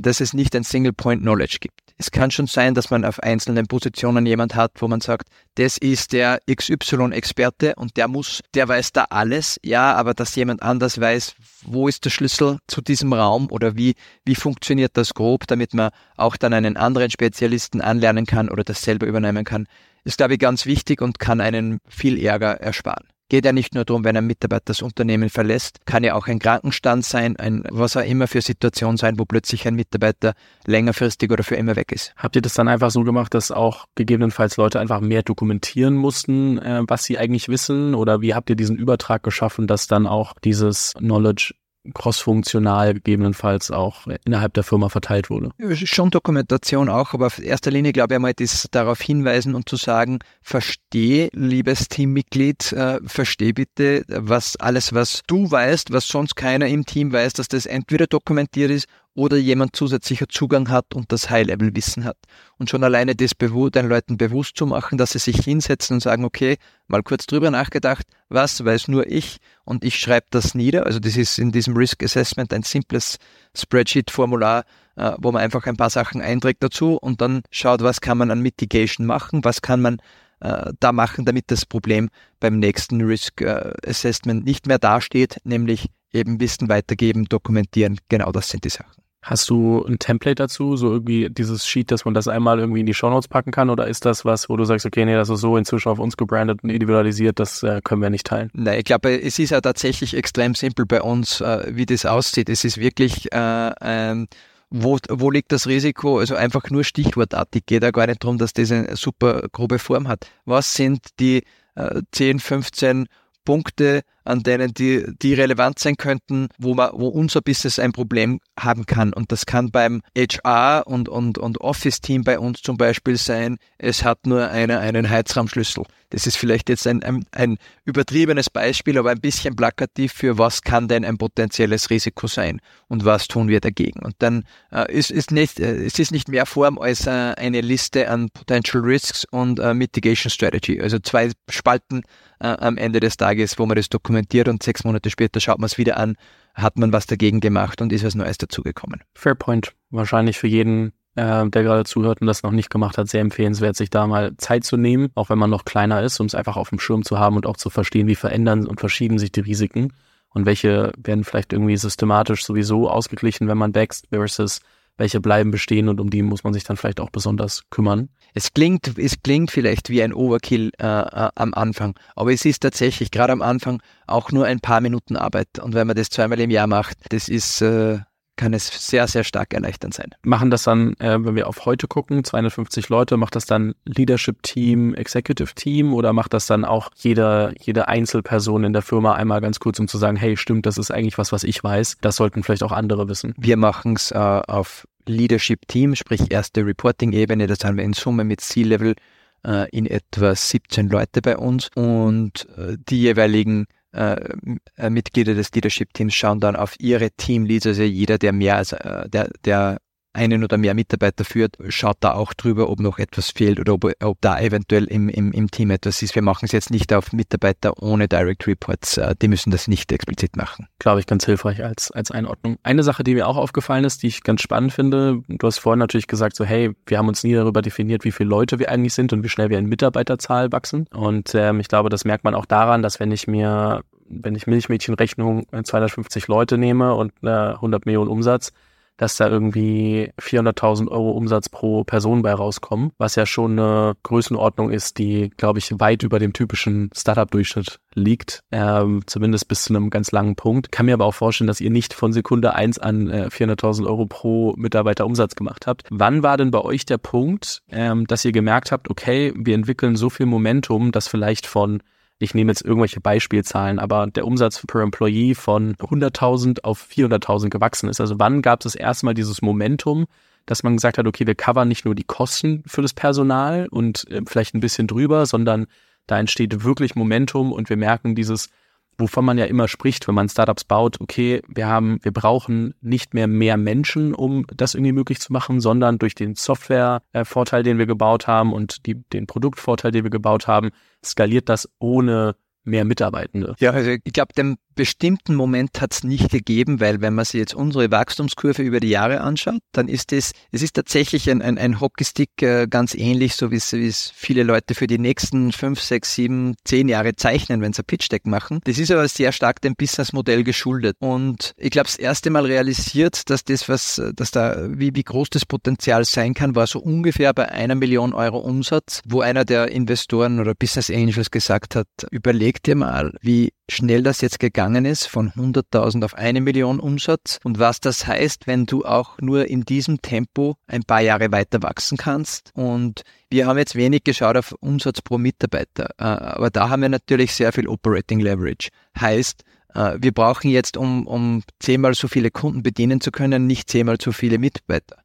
dass es nicht ein Single Point Knowledge gibt. Es kann schon sein, dass man auf einzelnen Positionen jemand hat, wo man sagt, das ist der XY-Experte und der muss, der weiß da alles. Ja, aber dass jemand anders weiß, wo ist der Schlüssel zu diesem Raum oder wie, wie funktioniert das grob, damit man auch dann einen anderen Spezialisten anlernen kann oder das selber übernehmen kann, ist, glaube ich, ganz wichtig und kann einen viel Ärger ersparen geht ja nicht nur darum, wenn ein Mitarbeiter das Unternehmen verlässt, kann ja auch ein Krankenstand sein, ein was auch immer für Situation sein, wo plötzlich ein Mitarbeiter längerfristig oder für immer weg ist. Habt ihr das dann einfach so gemacht, dass auch gegebenenfalls Leute einfach mehr dokumentieren mussten, äh, was sie eigentlich wissen? Oder wie habt ihr diesen Übertrag geschaffen, dass dann auch dieses Knowledge crossfunktional gegebenenfalls auch innerhalb der Firma verteilt wurde. Schon Dokumentation auch, aber auf erster Linie glaube ich einmal das darauf hinweisen und zu sagen, versteh, liebes Teammitglied, äh, versteh bitte, was alles, was du weißt, was sonst keiner im Team weiß, dass das entweder dokumentiert ist oder jemand zusätzlicher Zugang hat und das High-Level-Wissen hat. Und schon alleine das den Leuten bewusst zu machen, dass sie sich hinsetzen und sagen, okay, mal kurz drüber nachgedacht, was weiß nur ich und ich schreibe das nieder. Also das ist in diesem Risk Assessment ein simples Spreadsheet-Formular, äh, wo man einfach ein paar Sachen einträgt dazu und dann schaut, was kann man an Mitigation machen, was kann man äh, da machen, damit das Problem beim nächsten Risk äh, Assessment nicht mehr dasteht, nämlich eben Wissen weitergeben, dokumentieren. Genau das sind die Sachen. Hast du ein Template dazu, so irgendwie dieses Sheet, dass man das einmal irgendwie in die Shownotes packen kann? Oder ist das was, wo du sagst, okay, nee, das ist so inzwischen auf uns gebrandet und individualisiert, das äh, können wir nicht teilen? Nein, ich glaube, es ist ja tatsächlich extrem simpel bei uns, äh, wie das aussieht. Es ist wirklich äh, ähm, wo, wo liegt das Risiko? Also einfach nur stichwortartig. Geht ja gar nicht darum, dass das eine super grobe Form hat. Was sind die äh, 10, 15 Punkte, an denen die, die relevant sein könnten, wo, man, wo unser Business ein Problem haben kann. Und das kann beim HR und, und, und Office-Team bei uns zum Beispiel sein, es hat nur eine, einen Heizraumschlüssel. Das ist vielleicht jetzt ein, ein, ein übertriebenes Beispiel, aber ein bisschen plakativ für was kann denn ein potenzielles Risiko sein und was tun wir dagegen. Und dann äh, ist, ist nicht, äh, es ist nicht mehr Form als äh, eine Liste an Potential Risks und äh, Mitigation Strategy. Also zwei Spalten äh, am Ende des Tages, wo man das dokumentiert und sechs Monate später schaut man es wieder an, hat man was dagegen gemacht und ist was Neues dazugekommen. Fairpoint. Wahrscheinlich für jeden, äh, der gerade zuhört und das noch nicht gemacht hat, sehr empfehlenswert, sich da mal Zeit zu nehmen, auch wenn man noch kleiner ist, um es einfach auf dem Schirm zu haben und auch zu verstehen, wie verändern und verschieben sich die Risiken und welche werden vielleicht irgendwie systematisch sowieso ausgeglichen, wenn man wächst, versus welche bleiben bestehen und um die muss man sich dann vielleicht auch besonders kümmern. Es klingt, es klingt vielleicht wie ein Overkill äh, äh, am Anfang, aber es ist tatsächlich gerade am Anfang auch nur ein paar Minuten Arbeit. Und wenn man das zweimal im Jahr macht, das ist äh, kann es sehr, sehr stark erleichternd sein. Machen das dann, äh, wenn wir auf heute gucken, 250 Leute, macht das dann Leadership Team, Executive Team oder macht das dann auch jede, jede Einzelperson in der Firma einmal ganz kurz, um zu sagen, hey, stimmt, das ist eigentlich was, was ich weiß. Das sollten vielleicht auch andere wissen. Wir machen es äh, auf Leadership Team, sprich erste Reporting-Ebene. Das haben wir in Summe mit C-Level äh, in etwa 17 Leute bei uns und äh, die jeweiligen äh, Mitglieder des Leadership-Teams schauen dann auf ihre Teamleads, also jeder, der mehr als äh, der, der einen oder mehr Mitarbeiter führt, schaut da auch drüber, ob noch etwas fehlt oder ob, ob da eventuell im, im, im Team etwas ist. Wir machen es jetzt nicht auf Mitarbeiter ohne Direct Reports. Äh, die müssen das nicht explizit machen. Glaube ich, ganz hilfreich als, als Einordnung. Eine Sache, die mir auch aufgefallen ist, die ich ganz spannend finde, du hast vorhin natürlich gesagt, so hey, wir haben uns nie darüber definiert, wie viele Leute wir eigentlich sind und wie schnell wir in Mitarbeiterzahl wachsen. Und ähm, ich glaube, das merkt man auch daran, dass wenn ich mir wenn ich Milchmädchenrechnung 250 äh, Leute nehme und äh, 100 Millionen Umsatz, dass da irgendwie 400.000 Euro Umsatz pro Person bei rauskommen, was ja schon eine Größenordnung ist, die, glaube ich, weit über dem typischen Startup-Durchschnitt liegt, ähm, zumindest bis zu einem ganz langen Punkt. Kann mir aber auch vorstellen, dass ihr nicht von Sekunde eins an äh, 400.000 Euro pro Mitarbeiter Umsatz gemacht habt. Wann war denn bei euch der Punkt, ähm, dass ihr gemerkt habt, okay, wir entwickeln so viel Momentum, dass vielleicht von ich nehme jetzt irgendwelche Beispielzahlen, aber der Umsatz per Employee von 100.000 auf 400.000 gewachsen ist. Also wann gab es das erste Mal dieses Momentum, dass man gesagt hat, okay, wir covern nicht nur die Kosten für das Personal und äh, vielleicht ein bisschen drüber, sondern da entsteht wirklich Momentum und wir merken dieses, wovon man ja immer spricht, wenn man Startups baut, okay, wir haben, wir brauchen nicht mehr mehr Menschen, um das irgendwie möglich zu machen, sondern durch den Software-Vorteil, den wir gebaut haben und die, den Produktvorteil, den wir gebaut haben, skaliert das ohne mehr Mitarbeitende. Ja, also ich glaube, den bestimmten Moment hat es nicht gegeben, weil wenn man sich jetzt unsere Wachstumskurve über die Jahre anschaut, dann ist es, es ist tatsächlich ein, ein, ein Hockeystick äh, ganz ähnlich, so wie es viele Leute für die nächsten fünf, sechs, sieben, zehn Jahre zeichnen, wenn sie ein Pitch Deck machen. Das ist aber sehr stark dem Businessmodell geschuldet. Und ich glaube, das erste Mal realisiert, dass das, was, dass da, wie, wie groß das Potenzial sein kann, war so ungefähr bei einer Million Euro Umsatz, wo einer der Investoren oder Business Angels gesagt hat, überleg dir mal, wie schnell das jetzt gegangen ist, von 100.000 auf eine Million Umsatz und was das heißt, wenn du auch nur in diesem Tempo ein paar Jahre weiter wachsen kannst. Und wir haben jetzt wenig geschaut auf Umsatz pro Mitarbeiter, äh, aber da haben wir natürlich sehr viel Operating Leverage. Heißt, äh, wir brauchen jetzt, um, um zehnmal so viele Kunden bedienen zu können, nicht zehnmal so viele Mitarbeiter.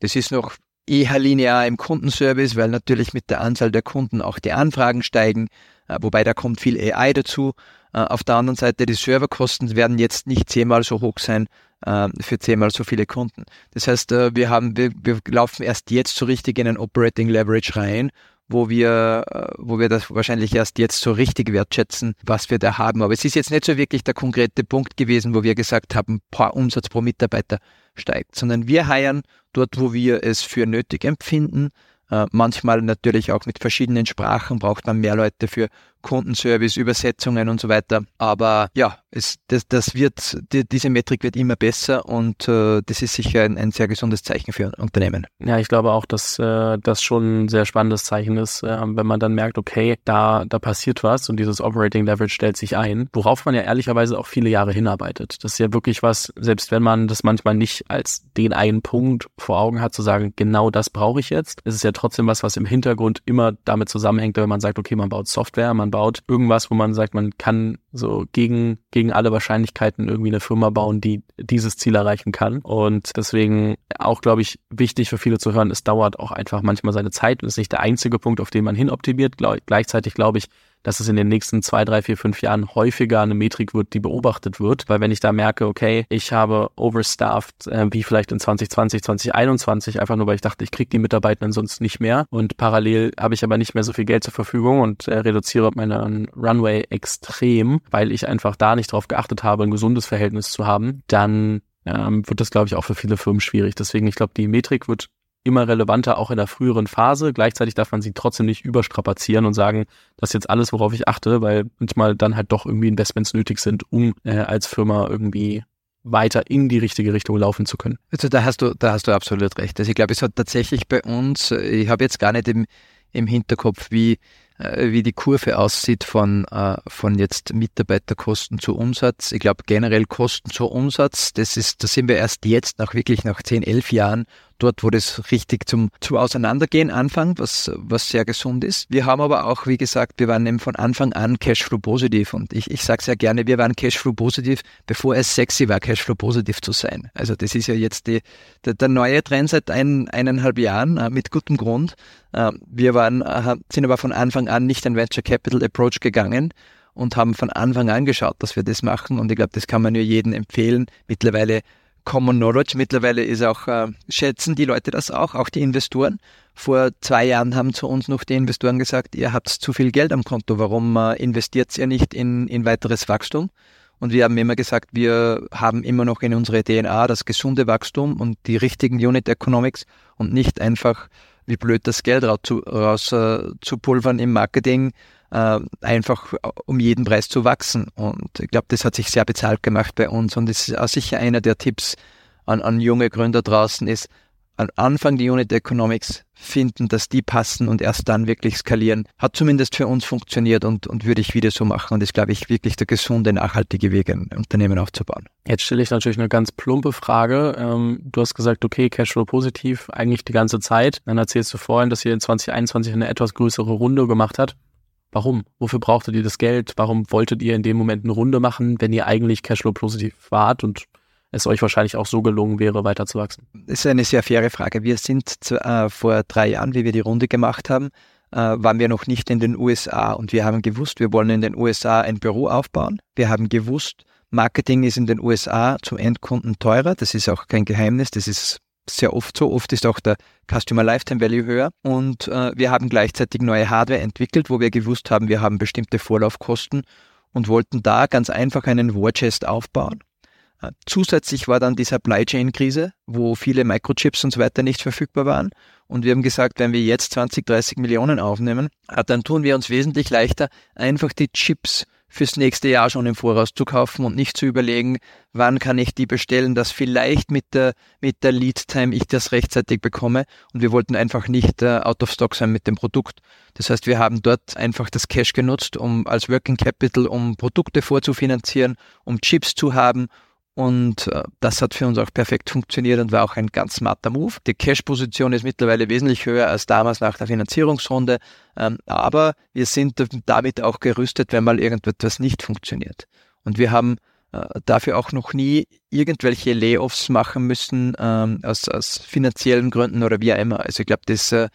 Das ist noch eher linear im Kundenservice, weil natürlich mit der Anzahl der Kunden auch die Anfragen steigen, äh, wobei da kommt viel AI dazu. Äh, auf der anderen Seite, die Serverkosten werden jetzt nicht zehnmal so hoch sein äh, für zehnmal so viele Kunden. Das heißt, äh, wir haben, wir, wir laufen erst jetzt so richtig in ein Operating Leverage rein, wo wir, wo wir das wahrscheinlich erst jetzt so richtig wertschätzen, was wir da haben. Aber es ist jetzt nicht so wirklich der konkrete Punkt gewesen, wo wir gesagt haben, paar Umsatz pro Mitarbeiter steigt, sondern wir heiern dort, wo wir es für nötig empfinden, manchmal natürlich auch mit verschiedenen Sprachen braucht man mehr Leute für Kundenservice, Übersetzungen und so weiter. Aber ja, es, das, das wird, die, diese Metrik wird immer besser und äh, das ist sicher ein, ein, sehr gesundes Zeichen für Unternehmen. Ja, ich glaube auch, dass äh, das schon ein sehr spannendes Zeichen ist, äh, wenn man dann merkt, okay, da, da passiert was und dieses Operating Leverage stellt sich ein, worauf man ja ehrlicherweise auch viele Jahre hinarbeitet. Das ist ja wirklich was, selbst wenn man das manchmal nicht als den einen Punkt vor Augen hat, zu sagen, genau das brauche ich jetzt, ist es ja trotzdem was, was im Hintergrund immer damit zusammenhängt, wenn man sagt, okay, man baut Software, man baut irgendwas, wo man sagt, man kann so gegen, gegen alle Wahrscheinlichkeiten irgendwie eine Firma bauen, die dieses Ziel erreichen kann. Und deswegen auch, glaube ich, wichtig für viele zu hören, es dauert auch einfach manchmal seine Zeit und ist nicht der einzige Punkt, auf den man hinoptimiert. Gleichzeitig glaube ich, dass es in den nächsten zwei, drei, vier, fünf Jahren häufiger eine Metrik wird, die beobachtet wird. Weil wenn ich da merke, okay, ich habe overstaffed, äh, wie vielleicht in 2020, 2021, einfach nur weil ich dachte, ich kriege die Mitarbeitenden sonst nicht mehr und parallel habe ich aber nicht mehr so viel Geld zur Verfügung und äh, reduziere meinen Runway extrem, weil ich einfach da nicht drauf geachtet habe, ein gesundes Verhältnis zu haben, dann ähm, wird das, glaube ich, auch für viele Firmen schwierig. Deswegen, ich glaube, die Metrik wird immer relevanter, auch in der früheren Phase. Gleichzeitig darf man sie trotzdem nicht überstrapazieren und sagen, das ist jetzt alles, worauf ich achte, weil manchmal dann halt doch irgendwie Investments nötig sind, um äh, als Firma irgendwie weiter in die richtige Richtung laufen zu können. Also da hast du, da hast du absolut recht. Also ich glaube, es hat tatsächlich bei uns, ich habe jetzt gar nicht im, im Hinterkopf, wie äh, wie die Kurve aussieht von, äh, von jetzt Mitarbeiterkosten zu Umsatz. Ich glaube generell Kosten zu Umsatz, das ist, da sind wir erst jetzt nach wirklich nach 10, 11 Jahren dort, wo das richtig zum, zum Auseinandergehen anfängt, was, was sehr gesund ist. Wir haben aber auch, wie gesagt, wir waren eben von Anfang an Cashflow positiv und ich, ich sage sehr gerne, wir waren Cashflow positiv, bevor es sexy war, Cashflow positiv zu sein. Also das ist ja jetzt die, der, der neue Trend seit ein, eineinhalb Jahren äh, mit gutem Grund. Äh, wir waren, äh, sind aber von Anfang an nicht ein Venture Capital Approach gegangen und haben von Anfang an geschaut, dass wir das machen und ich glaube, das kann man nur jedem empfehlen. Mittlerweile Common Knowledge. Mittlerweile ist auch, äh, schätzen die Leute das auch, auch die Investoren. Vor zwei Jahren haben zu uns noch die Investoren gesagt, ihr habt zu viel Geld am Konto, warum äh, investiert ihr nicht in, in weiteres Wachstum? Und wir haben immer gesagt, wir haben immer noch in unserer DNA das gesunde Wachstum und die richtigen Unit Economics und nicht einfach, wie blöd das Geld raus, raus äh, zu pulvern im Marketing, äh, einfach um jeden Preis zu wachsen. Und ich glaube, das hat sich sehr bezahlt gemacht bei uns. Und das ist auch sicher einer der Tipps an, an junge Gründer draußen ist, am Anfang die Unit Economics finden, dass die passen und erst dann wirklich skalieren. Hat zumindest für uns funktioniert und, und würde ich wieder so machen. Und ist, glaube ich, wirklich der gesunde, nachhaltige Weg, ein Unternehmen aufzubauen. Jetzt stelle ich natürlich eine ganz plumpe Frage. Ähm, du hast gesagt, okay, Cashflow positiv, eigentlich die ganze Zeit. Dann erzählst du vorhin, dass ihr in 2021 eine etwas größere Runde gemacht habt. Warum? Wofür brauchtet ihr das Geld? Warum wolltet ihr in dem Moment eine Runde machen, wenn ihr eigentlich Cashflow-positiv wart und es euch wahrscheinlich auch so gelungen wäre, weiter zu wachsen? Das ist eine sehr faire Frage. Wir sind äh, vor drei Jahren, wie wir die Runde gemacht haben, äh, waren wir noch nicht in den USA und wir haben gewusst, wir wollen in den USA ein Büro aufbauen. Wir haben gewusst, Marketing ist in den USA zum Endkunden teurer. Das ist auch kein Geheimnis. Das ist sehr oft so. Oft ist auch der Customer Lifetime Value höher. Und äh, wir haben gleichzeitig neue Hardware entwickelt, wo wir gewusst haben, wir haben bestimmte Vorlaufkosten und wollten da ganz einfach einen War Chest aufbauen. Äh, zusätzlich war dann die Supply Chain Krise, wo viele Microchips und so weiter nicht verfügbar waren. Und wir haben gesagt, wenn wir jetzt 20, 30 Millionen aufnehmen, äh, dann tun wir uns wesentlich leichter, einfach die Chips fürs nächste Jahr schon im Voraus zu kaufen und nicht zu überlegen, wann kann ich die bestellen, dass vielleicht mit der, mit der Lead Time ich das rechtzeitig bekomme. Und wir wollten einfach nicht äh, out of stock sein mit dem Produkt. Das heißt, wir haben dort einfach das Cash genutzt, um als Working Capital, um Produkte vorzufinanzieren, um Chips zu haben und äh, das hat für uns auch perfekt funktioniert und war auch ein ganz smarter Move. Die Cash-Position ist mittlerweile wesentlich höher als damals nach der Finanzierungsrunde, ähm, aber wir sind damit auch gerüstet, wenn mal irgendetwas nicht funktioniert. Und wir haben äh, dafür auch noch nie irgendwelche Layoffs machen müssen ähm, aus, aus finanziellen Gründen oder wie auch immer. Also ich glaube, das äh,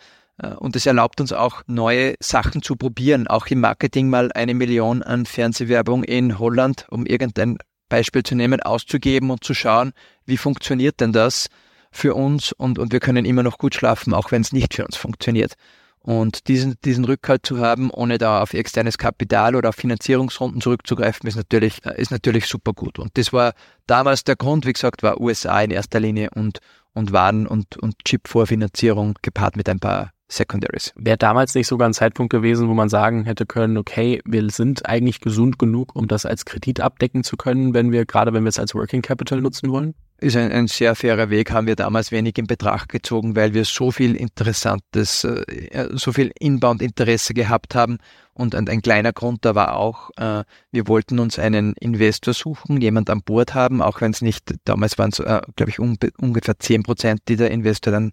und das erlaubt uns auch neue Sachen zu probieren, auch im Marketing mal eine Million an Fernsehwerbung in Holland, um irgendein Beispiel zu nehmen, auszugeben und zu schauen, wie funktioniert denn das für uns und, und wir können immer noch gut schlafen, auch wenn es nicht für uns funktioniert. Und diesen, diesen Rückhalt zu haben, ohne da auf externes Kapital oder auf Finanzierungsrunden zurückzugreifen, ist natürlich, ist natürlich super gut. Und das war damals der Grund, wie gesagt, war USA in erster Linie und, und Waren- und, und Chip-Vorfinanzierung gepaart mit ein paar Secondaries. Wäre damals nicht sogar ein Zeitpunkt gewesen, wo man sagen hätte können, okay, wir sind eigentlich gesund genug, um das als Kredit abdecken zu können, wenn wir, gerade wenn wir es als Working Capital nutzen wollen? ist ein, ein sehr fairer Weg, haben wir damals wenig in Betracht gezogen, weil wir so viel Interessantes, äh, so viel Inbound-Interesse gehabt haben. Und ein, ein, kleiner Grund da war auch, äh, wir wollten uns einen Investor suchen, jemand an Bord haben, auch wenn es nicht, damals waren es, äh, glaube ich, un, ungefähr zehn Prozent, die der Investor dann äh,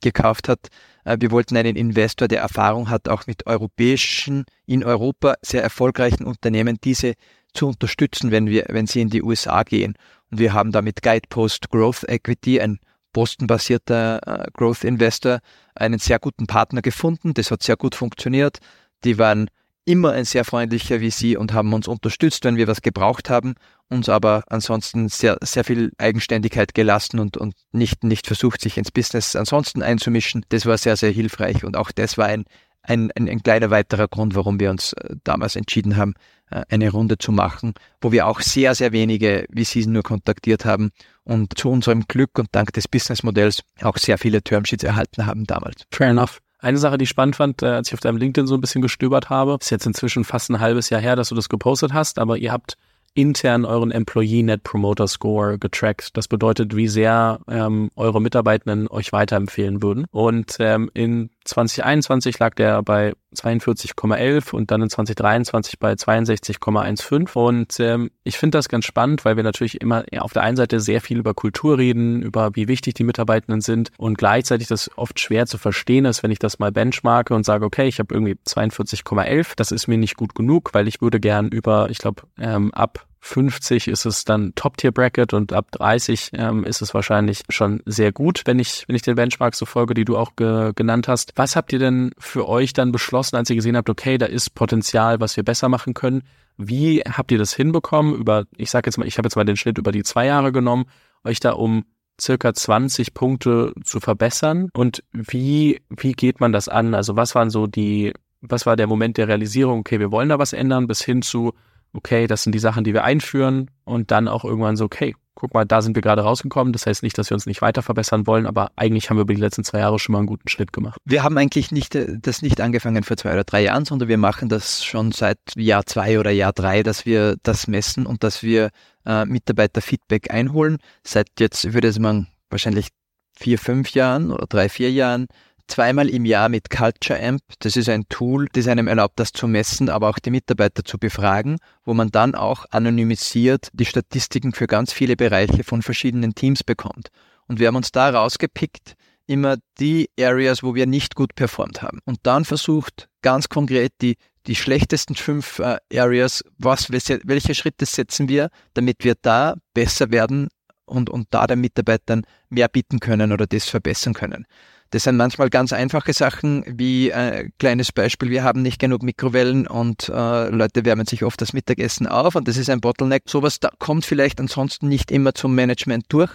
gekauft hat. Äh, wir wollten einen Investor, der Erfahrung hat, auch mit europäischen, in Europa sehr erfolgreichen Unternehmen, diese zu unterstützen, wenn wir, wenn sie in die USA gehen. Und wir haben da mit Guidepost Growth Equity, ein Boston-basierter äh, Growth Investor, einen sehr guten Partner gefunden. Das hat sehr gut funktioniert. Die waren immer ein sehr freundlicher VC und haben uns unterstützt, wenn wir was gebraucht haben, uns aber ansonsten sehr, sehr viel Eigenständigkeit gelassen und, und nicht, nicht versucht, sich ins Business ansonsten einzumischen. Das war sehr, sehr hilfreich und auch das war ein, ein, ein, ein kleiner weiterer Grund, warum wir uns äh, damals entschieden haben, äh, eine Runde zu machen, wo wir auch sehr, sehr wenige VCs nur kontaktiert haben und zu unserem Glück und dank des Businessmodells auch sehr viele Termsheets erhalten haben damals. Fair enough. Eine Sache, die ich spannend fand, äh, als ich auf deinem LinkedIn so ein bisschen gestöbert habe, ist jetzt inzwischen fast ein halbes Jahr her, dass du das gepostet hast, aber ihr habt intern euren Employee Net Promoter Score getrackt. Das bedeutet, wie sehr ähm, eure Mitarbeitenden euch weiterempfehlen würden. Und ähm, in 2021 lag der bei 42,11 und dann in 2023 bei 62,15. Und ähm, ich finde das ganz spannend, weil wir natürlich immer auf der einen Seite sehr viel über Kultur reden, über wie wichtig die Mitarbeitenden sind und gleichzeitig das oft schwer zu verstehen ist, wenn ich das mal benchmarke und sage, okay, ich habe irgendwie 42,11, das ist mir nicht gut genug, weil ich würde gern über, ich glaube, ähm, ab 50 ist es dann Top-Tier-Bracket und ab 30 ähm, ist es wahrscheinlich schon sehr gut, wenn ich, wenn ich den Benchmark so folge, die du auch ge genannt hast. Was habt ihr denn für euch dann beschlossen, als ihr gesehen habt, okay, da ist Potenzial, was wir besser machen können? Wie habt ihr das hinbekommen? Über, ich sage jetzt mal, ich habe jetzt mal den Schnitt über die zwei Jahre genommen, euch da um circa 20 Punkte zu verbessern. Und wie, wie geht man das an? Also was waren so die, was war der Moment der Realisierung, okay, wir wollen da was ändern, bis hin zu, okay, das sind die Sachen, die wir einführen und dann auch irgendwann so, okay, guck mal, da sind wir gerade rausgekommen. Das heißt nicht, dass wir uns nicht weiter verbessern wollen, aber eigentlich haben wir über die letzten zwei Jahre schon mal einen guten Schritt gemacht. Wir haben eigentlich nicht äh, das nicht angefangen vor zwei oder drei Jahren, sondern wir machen das schon seit Jahr zwei oder Jahr drei, dass wir das messen und dass wir äh, Mitarbeiterfeedback einholen. Seit jetzt, ich würde sagen, wahrscheinlich vier, fünf Jahren oder drei, vier Jahren zweimal im Jahr mit Culture Amp. Das ist ein Tool, das einem erlaubt, das zu messen, aber auch die Mitarbeiter zu befragen, wo man dann auch anonymisiert die Statistiken für ganz viele Bereiche von verschiedenen Teams bekommt. Und wir haben uns da rausgepickt, immer die Areas, wo wir nicht gut performt haben. Und dann versucht ganz konkret die, die schlechtesten fünf äh, Areas, was, welche Schritte setzen wir, damit wir da besser werden und, und da den Mitarbeitern mehr bieten können oder das verbessern können. Das sind manchmal ganz einfache Sachen, wie ein äh, kleines Beispiel, wir haben nicht genug Mikrowellen und äh, Leute wärmen sich oft das Mittagessen auf und das ist ein Bottleneck. Sowas da kommt vielleicht ansonsten nicht immer zum Management durch,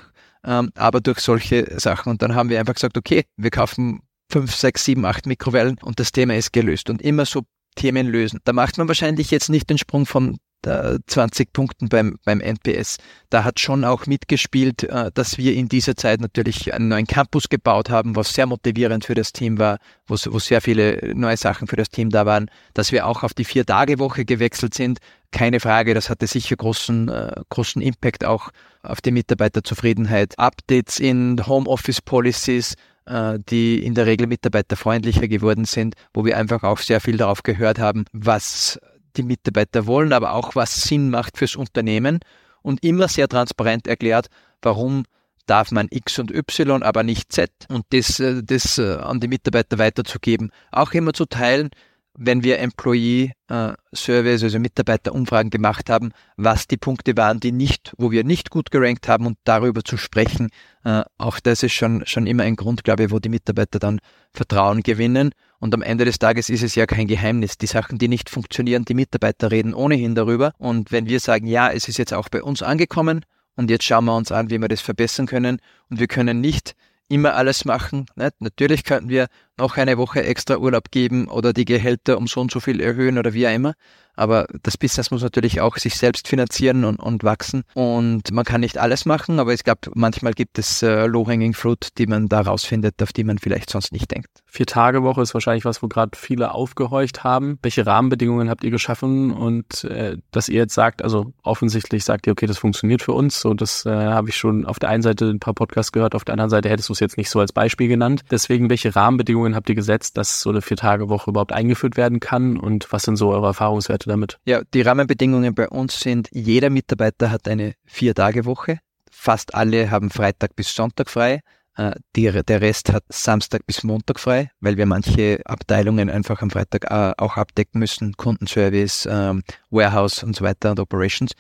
ähm, aber durch solche Sachen. Und dann haben wir einfach gesagt, okay, wir kaufen fünf, sechs, sieben, acht Mikrowellen und das Thema ist gelöst. Und immer so Themen lösen. Da macht man wahrscheinlich jetzt nicht den Sprung von 20 Punkten beim, beim NPS. Da hat schon auch mitgespielt, äh, dass wir in dieser Zeit natürlich einen neuen Campus gebaut haben, was sehr motivierend für das Team war, wo, wo sehr viele neue Sachen für das Team da waren, dass wir auch auf die Vier-Tage-Woche gewechselt sind. Keine Frage, das hatte sicher großen, äh, großen Impact auch auf die Mitarbeiterzufriedenheit. Updates in Homeoffice Policies, äh, die in der Regel mitarbeiterfreundlicher geworden sind, wo wir einfach auch sehr viel darauf gehört haben, was die Mitarbeiter wollen, aber auch was Sinn macht fürs Unternehmen und immer sehr transparent erklärt, warum darf man X und Y, aber nicht Z und das, äh, das äh, an die Mitarbeiter weiterzugeben, auch immer zu teilen, wenn wir Employee äh, Surveys, also Mitarbeiterumfragen gemacht haben, was die Punkte waren, die nicht, wo wir nicht gut gerankt haben und darüber zu sprechen, äh, auch das ist schon, schon immer ein Grund, glaube ich, wo die Mitarbeiter dann Vertrauen gewinnen. Und am Ende des Tages ist es ja kein Geheimnis. Die Sachen, die nicht funktionieren, die Mitarbeiter reden ohnehin darüber. Und wenn wir sagen, ja, es ist jetzt auch bei uns angekommen und jetzt schauen wir uns an, wie wir das verbessern können und wir können nicht immer alles machen. Natürlich könnten wir noch eine Woche extra Urlaub geben oder die Gehälter um so und so viel erhöhen oder wie auch immer. Aber das Business muss natürlich auch sich selbst finanzieren und, und wachsen. Und man kann nicht alles machen, aber ich glaube, manchmal gibt es äh, Low-Hanging Fruit, die man da rausfindet, auf die man vielleicht sonst nicht denkt. Vier-Tage-Woche ist wahrscheinlich was, wo gerade viele aufgehorcht haben. Welche Rahmenbedingungen habt ihr geschaffen und äh, dass ihr jetzt sagt, also offensichtlich sagt ihr, okay, das funktioniert für uns. So, das äh, habe ich schon auf der einen Seite ein paar Podcasts gehört, auf der anderen Seite hättest du es jetzt nicht so als Beispiel genannt. Deswegen, welche Rahmenbedingungen habt ihr gesetzt, dass so eine Vier-Tage-Woche überhaupt eingeführt werden kann und was sind so eure Erfahrungswerte? Werte damit? Ja, die Rahmenbedingungen bei uns sind, jeder Mitarbeiter hat eine Vier-Tage-Woche. Fast alle haben Freitag bis Sonntag frei. Äh, die, der Rest hat Samstag bis Montag frei, weil wir manche Abteilungen einfach am Freitag äh, auch abdecken müssen. Kundenservice, ähm, Warehouse und so weiter und Operations.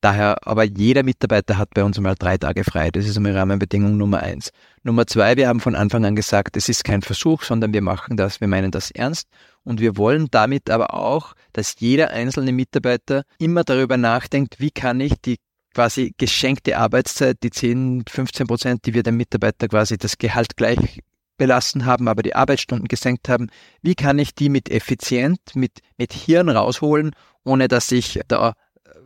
Daher, aber jeder Mitarbeiter hat bei uns einmal drei Tage frei. Das ist einmal Rahmenbedingung Nummer eins. Nummer zwei, wir haben von Anfang an gesagt, es ist kein Versuch, sondern wir machen das, wir meinen das ernst. Und wir wollen damit aber auch, dass jeder einzelne Mitarbeiter immer darüber nachdenkt, wie kann ich die quasi geschenkte Arbeitszeit, die 10, 15 Prozent, die wir dem Mitarbeiter quasi das Gehalt gleich belassen haben, aber die Arbeitsstunden gesenkt haben, wie kann ich die mit effizient, mit, mit Hirn rausholen, ohne dass ich da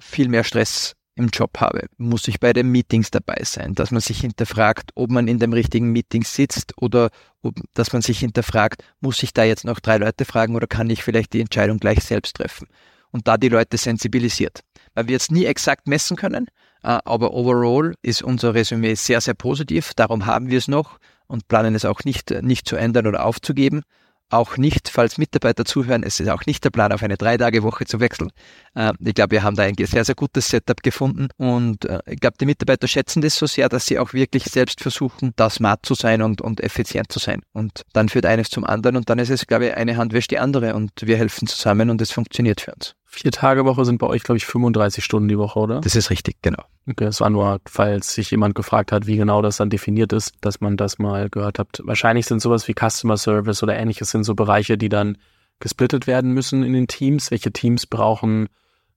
viel mehr Stress im Job habe, muss ich bei den Meetings dabei sein, dass man sich hinterfragt, ob man in dem richtigen Meeting sitzt oder ob, dass man sich hinterfragt, muss ich da jetzt noch drei Leute fragen oder kann ich vielleicht die Entscheidung gleich selbst treffen? Und da die Leute sensibilisiert. Weil wir jetzt nie exakt messen können, äh, aber overall ist unser Resümee sehr, sehr positiv. Darum haben wir es noch und planen es auch nicht, nicht zu ändern oder aufzugeben auch nicht, falls Mitarbeiter zuhören, es ist auch nicht der Plan, auf eine Drei-Tage-Woche zu wechseln. Äh, ich glaube, wir haben da ein sehr, sehr gutes Setup gefunden und äh, ich glaube, die Mitarbeiter schätzen das so sehr, dass sie auch wirklich selbst versuchen, da smart zu sein und, und effizient zu sein. Und dann führt eines zum anderen und dann ist es, glaube ich, eine Hand wäscht die andere und wir helfen zusammen und es funktioniert für uns. Vier Tage Woche sind bei euch, glaube ich, 35 Stunden die Woche, oder? Das ist richtig, genau. Okay, das war nur, falls sich jemand gefragt hat, wie genau das dann definiert ist, dass man das mal gehört hat. Wahrscheinlich sind sowas wie Customer Service oder ähnliches sind so Bereiche, die dann gesplittet werden müssen in den Teams. Welche Teams brauchen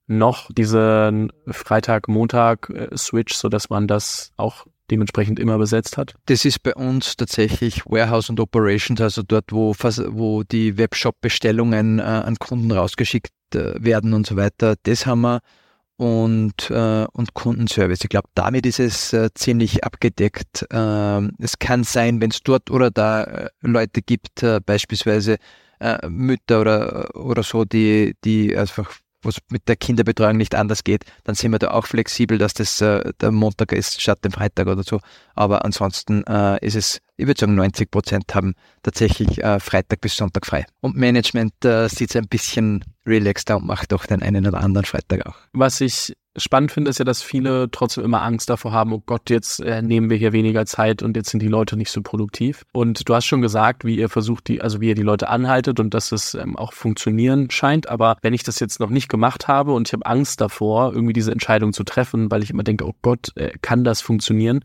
noch diesen Freitag-Montag-Switch, äh, sodass man das auch dementsprechend immer besetzt hat? Das ist bei uns tatsächlich Warehouse und Operations, also dort, wo, wo die Webshop-Bestellungen äh, an Kunden rausgeschickt äh, werden und so weiter. Das haben wir und, äh, und Kundenservice. Ich glaube, damit ist es äh, ziemlich abgedeckt. Ähm, es kann sein, wenn es dort oder da äh, Leute gibt, äh, beispielsweise äh, Mütter oder, oder so, die, die einfach wo es mit der Kinderbetreuung nicht anders geht, dann sind wir da auch flexibel, dass das äh, der Montag ist statt dem Freitag oder so. Aber ansonsten äh, ist es, ich würde sagen, 90 Prozent haben tatsächlich äh, Freitag bis Sonntag frei. Und Management äh, sieht ein bisschen relaxter und macht doch den einen oder anderen Freitag auch. Was ich spannend finde, ist ja, dass viele trotzdem immer Angst davor haben, oh Gott, jetzt äh, nehmen wir hier weniger Zeit und jetzt sind die Leute nicht so produktiv. Und du hast schon gesagt, wie ihr versucht, die, also wie ihr die Leute anhaltet und dass es ähm, auch funktionieren scheint. Aber wenn ich das jetzt noch nicht gemacht habe und ich habe Angst davor, irgendwie diese Entscheidung zu treffen, weil ich immer denke, oh Gott, äh, kann das funktionieren?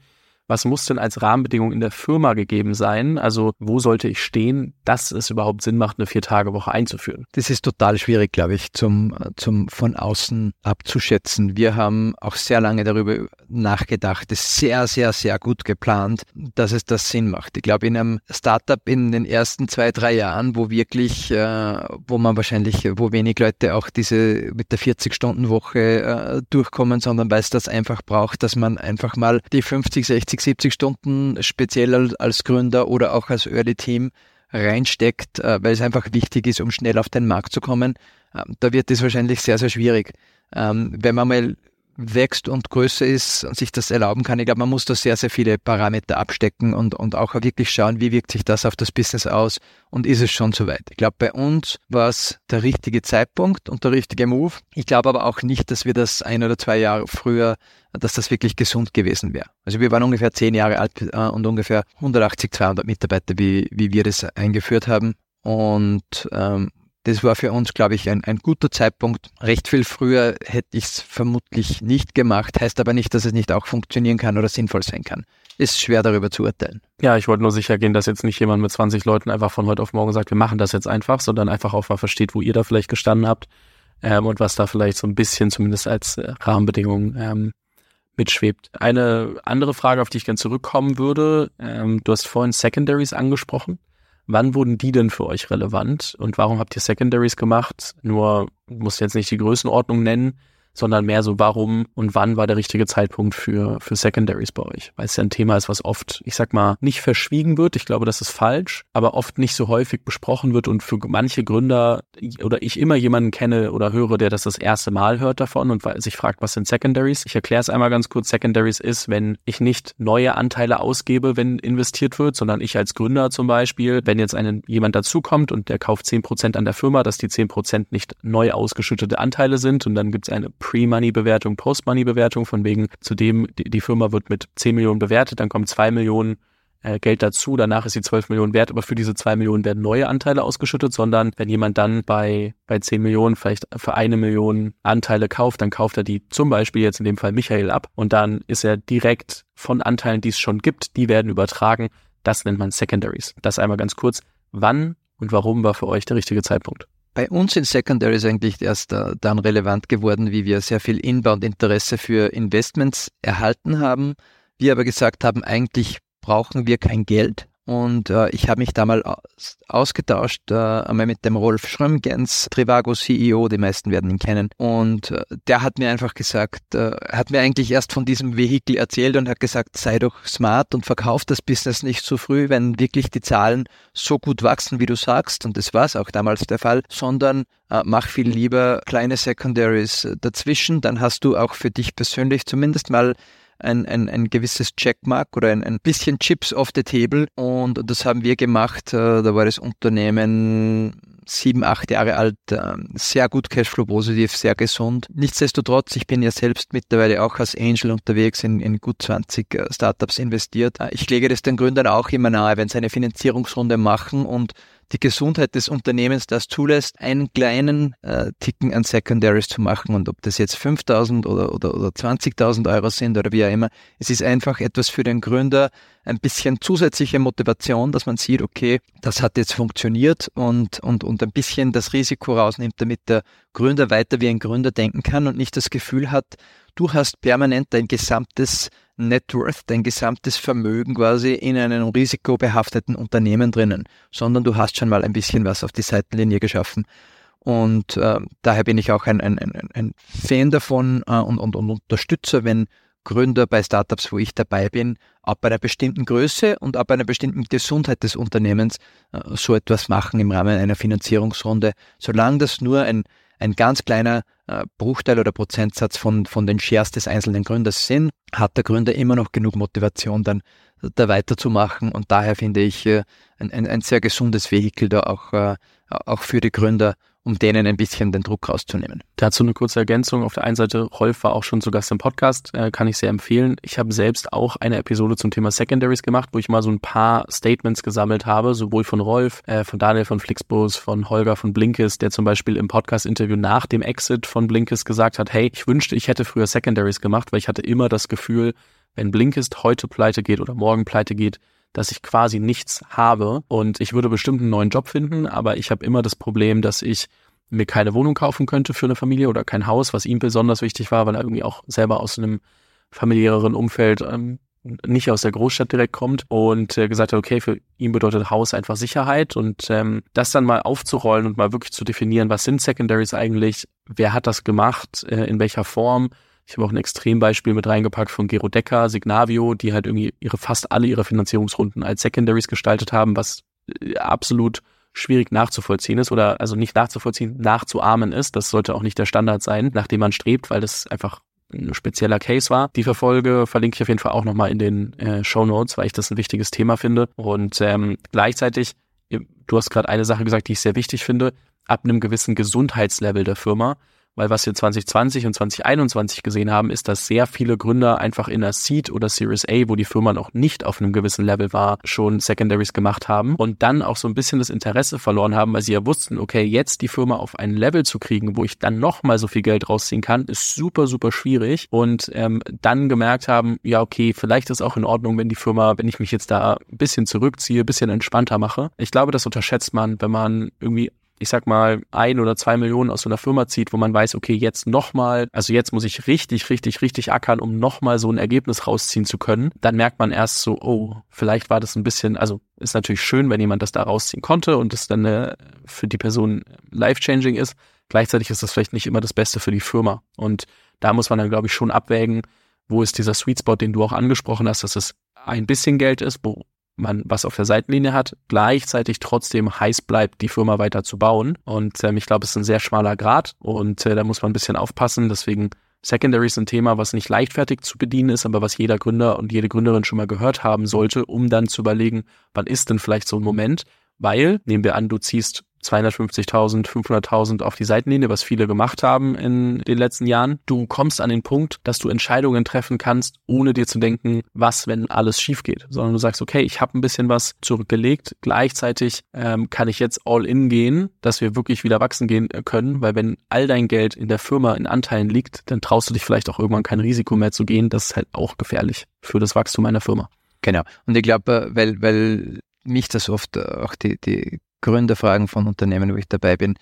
Was muss denn als Rahmenbedingung in der Firma gegeben sein? Also wo sollte ich stehen, dass es überhaupt Sinn macht, eine Vier-Tage-Woche einzuführen? Das ist total schwierig, glaube ich, zum, zum von außen abzuschätzen. Wir haben auch sehr lange darüber nachgedacht, es sehr, sehr, sehr gut geplant, dass es das Sinn macht. Ich glaube, in einem Startup in den ersten zwei, drei Jahren, wo wirklich, äh, wo man wahrscheinlich, wo wenig Leute auch diese mit der 40-Stunden-Woche äh, durchkommen, sondern weil es das einfach braucht, dass man einfach mal die 50, 60 60, 70 Stunden speziell als Gründer oder auch als Early Team reinsteckt, äh, weil es einfach wichtig ist, um schnell auf den Markt zu kommen, ähm, da wird es wahrscheinlich sehr, sehr schwierig. Ähm, wenn man mal wächst und größer ist und sich das erlauben kann. Ich glaube, man muss da sehr, sehr viele Parameter abstecken und, und auch wirklich schauen, wie wirkt sich das auf das Business aus und ist es schon soweit. Ich glaube, bei uns war es der richtige Zeitpunkt und der richtige Move. Ich glaube aber auch nicht, dass wir das ein oder zwei Jahre früher, dass das wirklich gesund gewesen wäre. Also wir waren ungefähr zehn Jahre alt äh, und ungefähr 180, 200 Mitarbeiter, wie, wie wir das eingeführt haben. Und ähm, das war für uns, glaube ich, ein, ein guter Zeitpunkt. Recht viel früher hätte ich es vermutlich nicht gemacht, heißt aber nicht, dass es nicht auch funktionieren kann oder sinnvoll sein kann. Ist schwer darüber zu urteilen. Ja, ich wollte nur sicher gehen, dass jetzt nicht jemand mit 20 Leuten einfach von heute auf morgen sagt, wir machen das jetzt einfach, sondern einfach auch mal versteht, wo ihr da vielleicht gestanden habt ähm, und was da vielleicht so ein bisschen zumindest als äh, Rahmenbedingung ähm, mitschwebt. Eine andere Frage, auf die ich gerne zurückkommen würde, ähm, du hast vorhin Secondaries angesprochen. Wann wurden die denn für euch relevant und warum habt ihr Secondaries gemacht? Nur, muss jetzt nicht die Größenordnung nennen, sondern mehr so, warum und wann war der richtige Zeitpunkt für, für Secondaries bei euch? Weil es ja ein Thema ist, was oft, ich sag mal, nicht verschwiegen wird. Ich glaube, das ist falsch, aber oft nicht so häufig besprochen wird und für manche Gründer oder ich immer jemanden kenne oder höre, der das das erste Mal hört davon und sich fragt, was sind Secondaries? Ich erkläre es einmal ganz kurz. Secondaries ist, wenn ich nicht neue Anteile ausgebe, wenn investiert wird, sondern ich als Gründer zum Beispiel, wenn jetzt einen, jemand dazukommt und der kauft zehn Prozent an der Firma, dass die zehn Prozent nicht neu ausgeschüttete Anteile sind und dann gibt es eine Pre-Money-Bewertung, Post-Money-Bewertung, von wegen zudem, die, die Firma wird mit 10 Millionen bewertet, dann kommen 2 Millionen äh, Geld dazu, danach ist sie 12 Millionen wert, aber für diese 2 Millionen werden neue Anteile ausgeschüttet, sondern wenn jemand dann bei, bei 10 Millionen vielleicht für eine Million Anteile kauft, dann kauft er die zum Beispiel jetzt in dem Fall Michael ab und dann ist er direkt von Anteilen, die es schon gibt, die werden übertragen. Das nennt man Secondaries. Das einmal ganz kurz. Wann und warum war für euch der richtige Zeitpunkt? Bei uns in Secondary ist eigentlich erst äh, dann relevant geworden, wie wir sehr viel Inbound-Interesse für Investments erhalten haben. Wir aber gesagt haben, eigentlich brauchen wir kein Geld, und äh, ich habe mich da mal ausgetauscht äh, einmal mit dem Rolf Schrömgens, Trivago CEO, die meisten werden ihn kennen. Und äh, der hat mir einfach gesagt, äh, hat mir eigentlich erst von diesem Vehikel erzählt und hat gesagt, sei doch smart und verkauf das Business nicht zu früh, wenn wirklich die Zahlen so gut wachsen, wie du sagst. Und das war es auch damals der Fall, sondern äh, mach viel lieber kleine Secondaries äh, dazwischen. Dann hast du auch für dich persönlich zumindest mal ein, ein, ein gewisses Checkmark oder ein, ein bisschen Chips off the table. Und das haben wir gemacht. Äh, da war das Unternehmen sieben, acht Jahre alt, ähm, sehr gut Cashflow positiv, sehr gesund. Nichtsdestotrotz, ich bin ja selbst mittlerweile auch als Angel unterwegs in, in gut 20 äh, Startups investiert. Äh, ich lege das den Gründern auch immer nahe, wenn sie eine Finanzierungsrunde machen und die Gesundheit des Unternehmens das zulässt, einen kleinen äh, Ticken an Secondaries zu machen. Und ob das jetzt 5.000 oder, oder, oder 20.000 Euro sind oder wie auch immer, es ist einfach etwas für den Gründer, ein bisschen zusätzliche Motivation, dass man sieht, okay, das hat jetzt funktioniert und, und, und ein bisschen das Risiko rausnimmt, damit der Gründer weiter wie ein Gründer denken kann und nicht das Gefühl hat, du hast permanent dein gesamtes Net Worth, dein gesamtes Vermögen quasi in einem risikobehafteten Unternehmen drinnen, sondern du hast schon mal ein bisschen was auf die Seitenlinie geschaffen. Und äh, daher bin ich auch ein, ein, ein, ein Fan davon äh, und, und, und Unterstützer, wenn Gründer bei Startups, wo ich dabei bin, ab einer bestimmten Größe und ab einer bestimmten Gesundheit des Unternehmens äh, so etwas machen im Rahmen einer Finanzierungsrunde, solange das nur ein, ein ganz kleiner äh, Bruchteil oder Prozentsatz von, von den Shares des einzelnen Gründers sind, hat der Gründer immer noch genug Motivation, dann da weiterzumachen. Und daher finde ich äh, ein, ein, ein sehr gesundes Vehikel da auch, äh, auch für die Gründer, um denen ein bisschen den Druck rauszunehmen. Dazu eine kurze Ergänzung. Auf der einen Seite, Rolf war auch schon zu Gast im Podcast, äh, kann ich sehr empfehlen. Ich habe selbst auch eine Episode zum Thema Secondaries gemacht, wo ich mal so ein paar Statements gesammelt habe, sowohl von Rolf, äh, von Daniel von Flixbus, von Holger von Blinkist, der zum Beispiel im Podcast-Interview nach dem Exit von Blinkist gesagt hat, hey, ich wünschte, ich hätte früher Secondaries gemacht, weil ich hatte immer das Gefühl, wenn Blinkist heute pleite geht oder morgen pleite geht, dass ich quasi nichts habe. Und ich würde bestimmt einen neuen Job finden, aber ich habe immer das Problem, dass ich mir keine Wohnung kaufen könnte für eine Familie oder kein Haus, was ihm besonders wichtig war, weil er irgendwie auch selber aus einem familiäreren Umfeld ähm, nicht aus der Großstadt direkt kommt und äh, gesagt hat, okay, für ihn bedeutet Haus einfach Sicherheit. Und ähm, das dann mal aufzurollen und mal wirklich zu definieren, was sind Secondaries eigentlich, wer hat das gemacht, äh, in welcher Form ich habe auch ein Extrembeispiel mit reingepackt von Gero Decker, Signavio, die halt irgendwie ihre fast alle ihre Finanzierungsrunden als Secondaries gestaltet haben, was äh, absolut schwierig nachzuvollziehen ist oder also nicht nachzuvollziehen, nachzuahmen ist. Das sollte auch nicht der Standard sein, nach dem man strebt, weil das einfach ein spezieller Case war. Die Verfolge verlinke ich auf jeden Fall auch nochmal in den äh, Show Notes, weil ich das ein wichtiges Thema finde. Und ähm, gleichzeitig, du hast gerade eine Sache gesagt, die ich sehr wichtig finde, ab einem gewissen Gesundheitslevel der Firma weil was wir 2020 und 2021 gesehen haben, ist, dass sehr viele Gründer einfach in der Seed oder Series A, wo die Firma noch nicht auf einem gewissen Level war, schon Secondaries gemacht haben und dann auch so ein bisschen das Interesse verloren haben, weil sie ja wussten, okay, jetzt die Firma auf ein Level zu kriegen, wo ich dann nochmal so viel Geld rausziehen kann, ist super, super schwierig und ähm, dann gemerkt haben, ja, okay, vielleicht ist auch in Ordnung, wenn die Firma, wenn ich mich jetzt da ein bisschen zurückziehe, ein bisschen entspannter mache. Ich glaube, das unterschätzt man, wenn man irgendwie ich sag mal, ein oder zwei Millionen aus so einer Firma zieht, wo man weiß, okay, jetzt nochmal, also jetzt muss ich richtig, richtig, richtig ackern, um nochmal so ein Ergebnis rausziehen zu können, dann merkt man erst so, oh, vielleicht war das ein bisschen, also ist natürlich schön, wenn jemand das da rausziehen konnte und es dann äh, für die Person life-changing ist. Gleichzeitig ist das vielleicht nicht immer das Beste für die Firma. Und da muss man dann, glaube ich, schon abwägen, wo ist dieser Sweet Spot, den du auch angesprochen hast, dass es ein bisschen Geld ist, wo man was auf der Seitenlinie hat, gleichzeitig trotzdem heiß bleibt, die Firma weiter zu bauen. Und ähm, ich glaube, es ist ein sehr schmaler Grad und äh, da muss man ein bisschen aufpassen. Deswegen Secondary ist ein Thema, was nicht leichtfertig zu bedienen ist, aber was jeder Gründer und jede Gründerin schon mal gehört haben sollte, um dann zu überlegen, wann ist denn vielleicht so ein Moment? Weil, nehmen wir an, du ziehst 250.000, 500.000 auf die Seitenlinie, was viele gemacht haben in den letzten Jahren. Du kommst an den Punkt, dass du Entscheidungen treffen kannst, ohne dir zu denken, was, wenn alles schief geht, sondern du sagst, okay, ich habe ein bisschen was zurückgelegt. Gleichzeitig ähm, kann ich jetzt all in gehen, dass wir wirklich wieder wachsen gehen äh, können, weil wenn all dein Geld in der Firma in Anteilen liegt, dann traust du dich vielleicht auch irgendwann kein Risiko mehr zu gehen. Das ist halt auch gefährlich für das Wachstum einer Firma. Genau. Und ich glaube, äh, weil, weil mich das oft äh, auch die, die Gründerfragen von Unternehmen, wo ich dabei bin.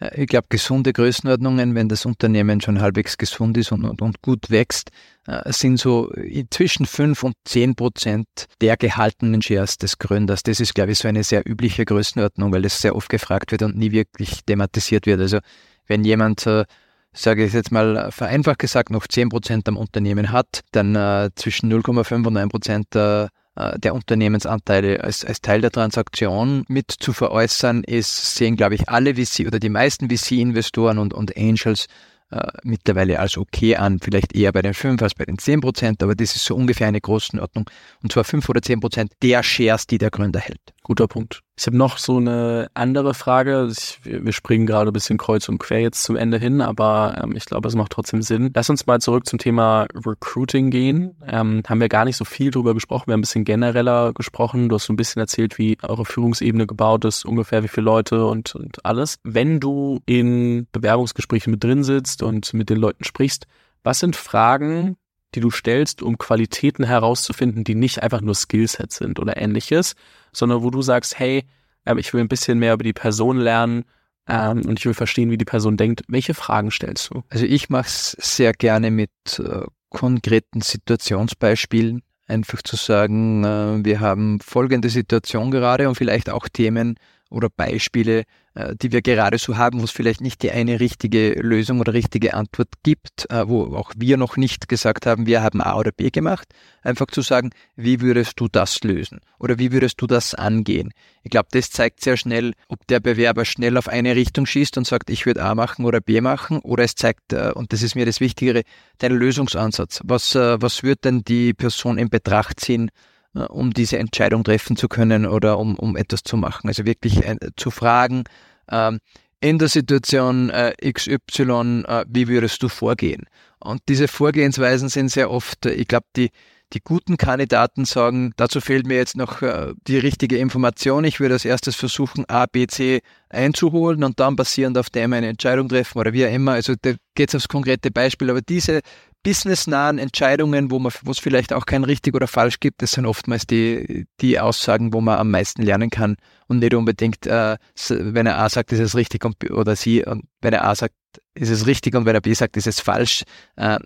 Äh, ich glaube, gesunde Größenordnungen, wenn das Unternehmen schon halbwegs gesund ist und, und, und gut wächst, äh, sind so zwischen 5 und 10 Prozent der gehaltenen Shares des Gründers. Das ist, glaube ich, so eine sehr übliche Größenordnung, weil das sehr oft gefragt wird und nie wirklich thematisiert wird. Also wenn jemand äh, sage ich jetzt mal vereinfacht gesagt, noch 10 Prozent am Unternehmen hat, dann äh, zwischen 0,5 und 1 Prozent äh, äh, der Unternehmensanteile als, als Teil der Transaktion mit zu veräußern, ist, sehen, glaube ich, alle VC oder die meisten VC-Investoren und, und Angels äh, mittlerweile als okay an, vielleicht eher bei den 5 als bei den 10 Prozent, aber das ist so ungefähr eine Größenordnung. Und zwar 5 oder 10 Prozent der Shares, die der Gründer hält. Guter Punkt. Ich habe noch so eine andere Frage. Ich, wir springen gerade ein bisschen kreuz und quer jetzt zum Ende hin, aber ähm, ich glaube, es macht trotzdem Sinn. Lass uns mal zurück zum Thema Recruiting gehen. Ähm, haben wir gar nicht so viel drüber gesprochen. Wir haben ein bisschen genereller gesprochen. Du hast so ein bisschen erzählt, wie eure Führungsebene gebaut ist, ungefähr wie viele Leute und, und alles. Wenn du in Bewerbungsgesprächen mit drin sitzt und mit den Leuten sprichst, was sind Fragen, die du stellst, um Qualitäten herauszufinden, die nicht einfach nur Skillsets sind oder ähnliches, sondern wo du sagst, hey, ähm, ich will ein bisschen mehr über die Person lernen ähm, und ich will verstehen, wie die Person denkt. Welche Fragen stellst du? Also ich mache es sehr gerne mit äh, konkreten Situationsbeispielen. Einfach zu sagen, äh, wir haben folgende Situation gerade und vielleicht auch Themen oder Beispiele, äh, die wir gerade so haben, wo es vielleicht nicht die eine richtige Lösung oder richtige Antwort gibt, äh, wo auch wir noch nicht gesagt haben, wir haben A oder B gemacht, einfach zu sagen, wie würdest du das lösen oder wie würdest du das angehen? Ich glaube, das zeigt sehr schnell, ob der Bewerber schnell auf eine Richtung schießt und sagt, ich würde A machen oder B machen, oder es zeigt, äh, und das ist mir das Wichtigere, deinen Lösungsansatz. Was, was wird denn die Person in Betracht ziehen, um diese Entscheidung treffen zu können oder um, um etwas zu machen? Also wirklich zu fragen, ähm, in der Situation äh, XY, äh, wie würdest du vorgehen? Und diese Vorgehensweisen sind sehr oft, äh, ich glaube, die, die guten Kandidaten sagen, dazu fehlt mir jetzt noch äh, die richtige Information. Ich würde als erstes versuchen, A, B, C einzuholen und dann basierend auf dem eine Entscheidung treffen oder wie auch immer. Also da geht es aufs konkrete Beispiel. Aber diese businessnahen Entscheidungen, wo man, wo es vielleicht auch kein richtig oder falsch gibt, das sind oftmals die, die Aussagen, wo man am meisten lernen kann und nicht unbedingt, äh, wenn er A sagt, ist es richtig und, oder sie, und wenn er A sagt, ist es richtig und wenn er B sagt, ist es falsch. Äh,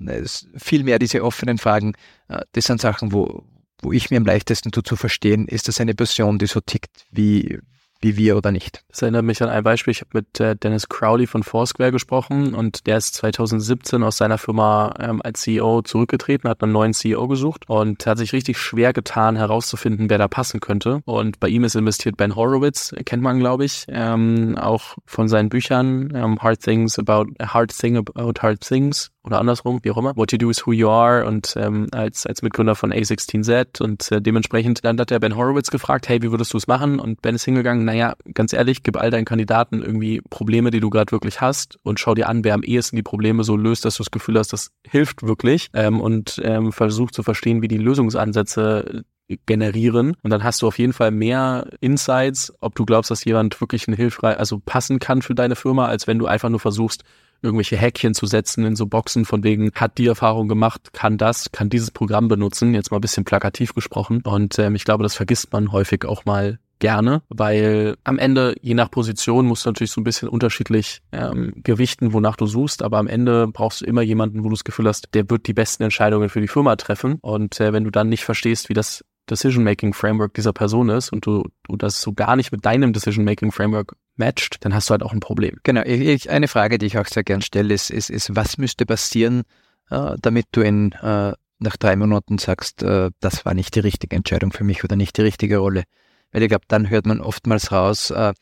vielmehr diese offenen Fragen, äh, das sind Sachen, wo, wo ich mir am leichtesten tue zu verstehen, ist das eine Person, die so tickt wie, wie wir oder nicht. Das erinnert mich an ein Beispiel. Ich habe mit äh, Dennis Crowley von Foursquare gesprochen und der ist 2017 aus seiner Firma ähm, als CEO zurückgetreten, hat einen neuen CEO gesucht und hat sich richtig schwer getan, herauszufinden, wer da passen könnte. Und bei ihm ist investiert Ben Horowitz, kennt man, glaube ich, ähm, auch von seinen Büchern ähm, Hard Things About Hard Thing About Hard Things oder andersrum, wie auch immer. What you do is who you are und ähm, als, als Mitgründer von A16Z und äh, dementsprechend dann hat der Ben Horowitz gefragt, hey, wie würdest du es machen? Und Ben ist hingegangen, naja, ganz ehrlich, gib all deinen Kandidaten irgendwie Probleme, die du gerade wirklich hast und schau dir an, wer am ehesten die Probleme so löst, dass du das Gefühl hast, das hilft wirklich ähm, und ähm, versuch zu verstehen, wie die Lösungsansätze generieren und dann hast du auf jeden Fall mehr Insights, ob du glaubst, dass jemand wirklich ein hilfreich, also passen kann für deine Firma, als wenn du einfach nur versuchst, irgendwelche Häkchen zu setzen in so Boxen von wegen, hat die Erfahrung gemacht, kann das, kann dieses Programm benutzen, jetzt mal ein bisschen plakativ gesprochen. Und ähm, ich glaube, das vergisst man häufig auch mal gerne, weil am Ende, je nach Position, musst du natürlich so ein bisschen unterschiedlich ähm, gewichten, wonach du suchst, aber am Ende brauchst du immer jemanden, wo du das Gefühl hast, der wird die besten Entscheidungen für die Firma treffen. Und äh, wenn du dann nicht verstehst, wie das Decision-Making-Framework dieser Person ist und du, du das so gar nicht mit deinem Decision-Making-Framework matcht, dann hast du halt auch ein Problem. Genau, ich, eine Frage, die ich auch sehr gern stelle, ist, ist, ist was müsste passieren, äh, damit du in, äh, nach drei Monaten sagst, äh, das war nicht die richtige Entscheidung für mich oder nicht die richtige Rolle. Weil ich glaube, dann hört man oftmals raus, äh,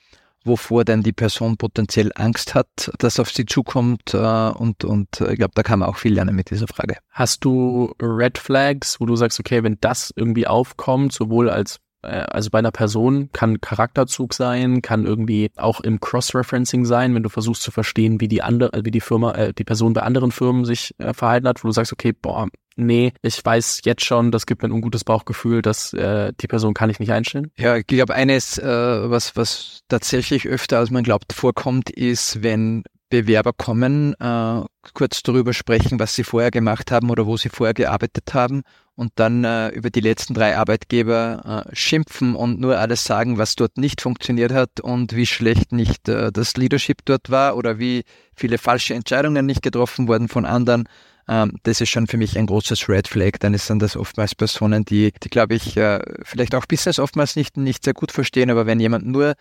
wovor denn die Person potenziell Angst hat, dass auf sie zukommt. Äh, und, und ich glaube, da kann man auch viel lernen mit dieser Frage. Hast du Red Flags, wo du sagst, okay, wenn das irgendwie aufkommt, sowohl als äh, also bei einer Person kann Charakterzug sein, kann irgendwie auch im Cross-Referencing sein, wenn du versuchst zu verstehen, wie die andere, äh, wie die Firma, äh, die Person bei anderen Firmen sich äh, verhalten hat, wo du sagst, okay, boah, nee, ich weiß jetzt schon, das gibt mir ein ungutes Bauchgefühl, dass äh, die Person kann ich nicht einstellen? Ja, ich glaube, eines, äh, was, was tatsächlich öfter als man glaubt vorkommt, ist, wenn Bewerber kommen, äh, kurz darüber sprechen, was sie vorher gemacht haben oder wo sie vorher gearbeitet haben und dann äh, über die letzten drei Arbeitgeber äh, schimpfen und nur alles sagen, was dort nicht funktioniert hat und wie schlecht nicht äh, das Leadership dort war oder wie viele falsche Entscheidungen nicht getroffen wurden von anderen. Ähm, das ist schon für mich ein großes Red Flag. Dann sind das oftmals Personen, die, die glaube ich, äh, vielleicht auch Business oftmals nicht, nicht sehr gut verstehen, aber wenn jemand nur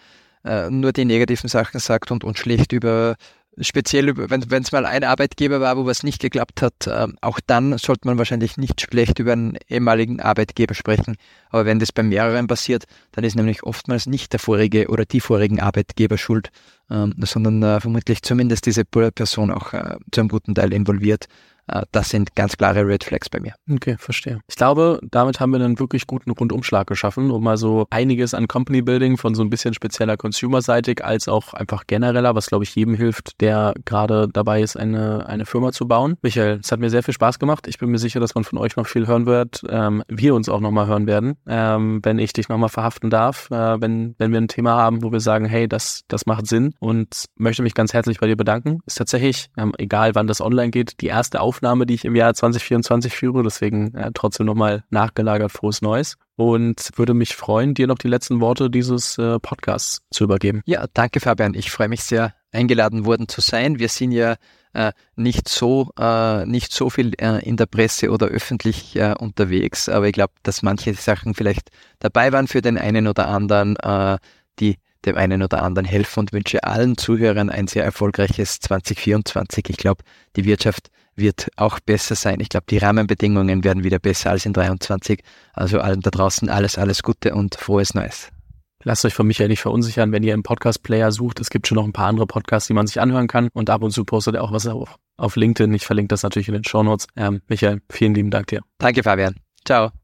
äh, nur die negativen Sachen sagt und, und schlecht über speziell, wenn es mal ein Arbeitgeber war, wo was nicht geklappt hat, äh, auch dann sollte man wahrscheinlich nicht schlecht über einen ehemaligen Arbeitgeber sprechen. Aber wenn das bei mehreren passiert, dann ist nämlich oftmals nicht der vorige oder die vorigen Arbeitgeber schuld, ähm, sondern äh, vermutlich zumindest diese Person auch äh, zu einem guten Teil involviert. Äh, das sind ganz klare Red Flags bei mir. Okay, verstehe. Ich glaube, damit haben wir einen wirklich guten Rundumschlag geschaffen, um mal so einiges an Company Building von so ein bisschen spezieller Consumer-seitig als auch einfach genereller, was glaube ich jedem hilft, der gerade dabei ist, eine, eine Firma zu bauen. Michael, es hat mir sehr viel Spaß gemacht. Ich bin mir sicher, dass man von euch noch viel hören wird. Ähm, wir uns auch nochmal hören werden, ähm, wenn ich dich nochmal verhaften darf, äh, wenn, wenn wir ein Thema haben, wo wir sagen, hey, das, das macht Sinn und möchte mich ganz herzlich bei dir bedanken. Ist tatsächlich, ähm, egal wann das online geht, die erste Aufnahme Aufnahme, die ich im Jahr 2024 führe. Deswegen äh, trotzdem nochmal nachgelagert frohes Neues. Und würde mich freuen, dir noch die letzten Worte dieses äh, Podcasts zu übergeben. Ja, danke Fabian. Ich freue mich sehr, eingeladen worden zu sein. Wir sind ja äh, nicht so äh, nicht so viel äh, in der Presse oder öffentlich äh, unterwegs, aber ich glaube, dass manche Sachen vielleicht dabei waren für den einen oder anderen, äh, die dem einen oder anderen helfen und wünsche allen Zuhörern ein sehr erfolgreiches 2024. Ich glaube, die Wirtschaft wird auch besser sein. Ich glaube, die Rahmenbedingungen werden wieder besser als in 23. Also allen da draußen alles, alles Gute und frohes Neues. Lasst euch von Michael nicht verunsichern, wenn ihr im Podcast-Player sucht. Es gibt schon noch ein paar andere Podcasts, die man sich anhören kann. Und ab und zu postet er auch was auf, LinkedIn. Ich verlinke das natürlich in den Show Notes. Ähm, Michael, vielen lieben Dank dir. Danke, Fabian. Ciao.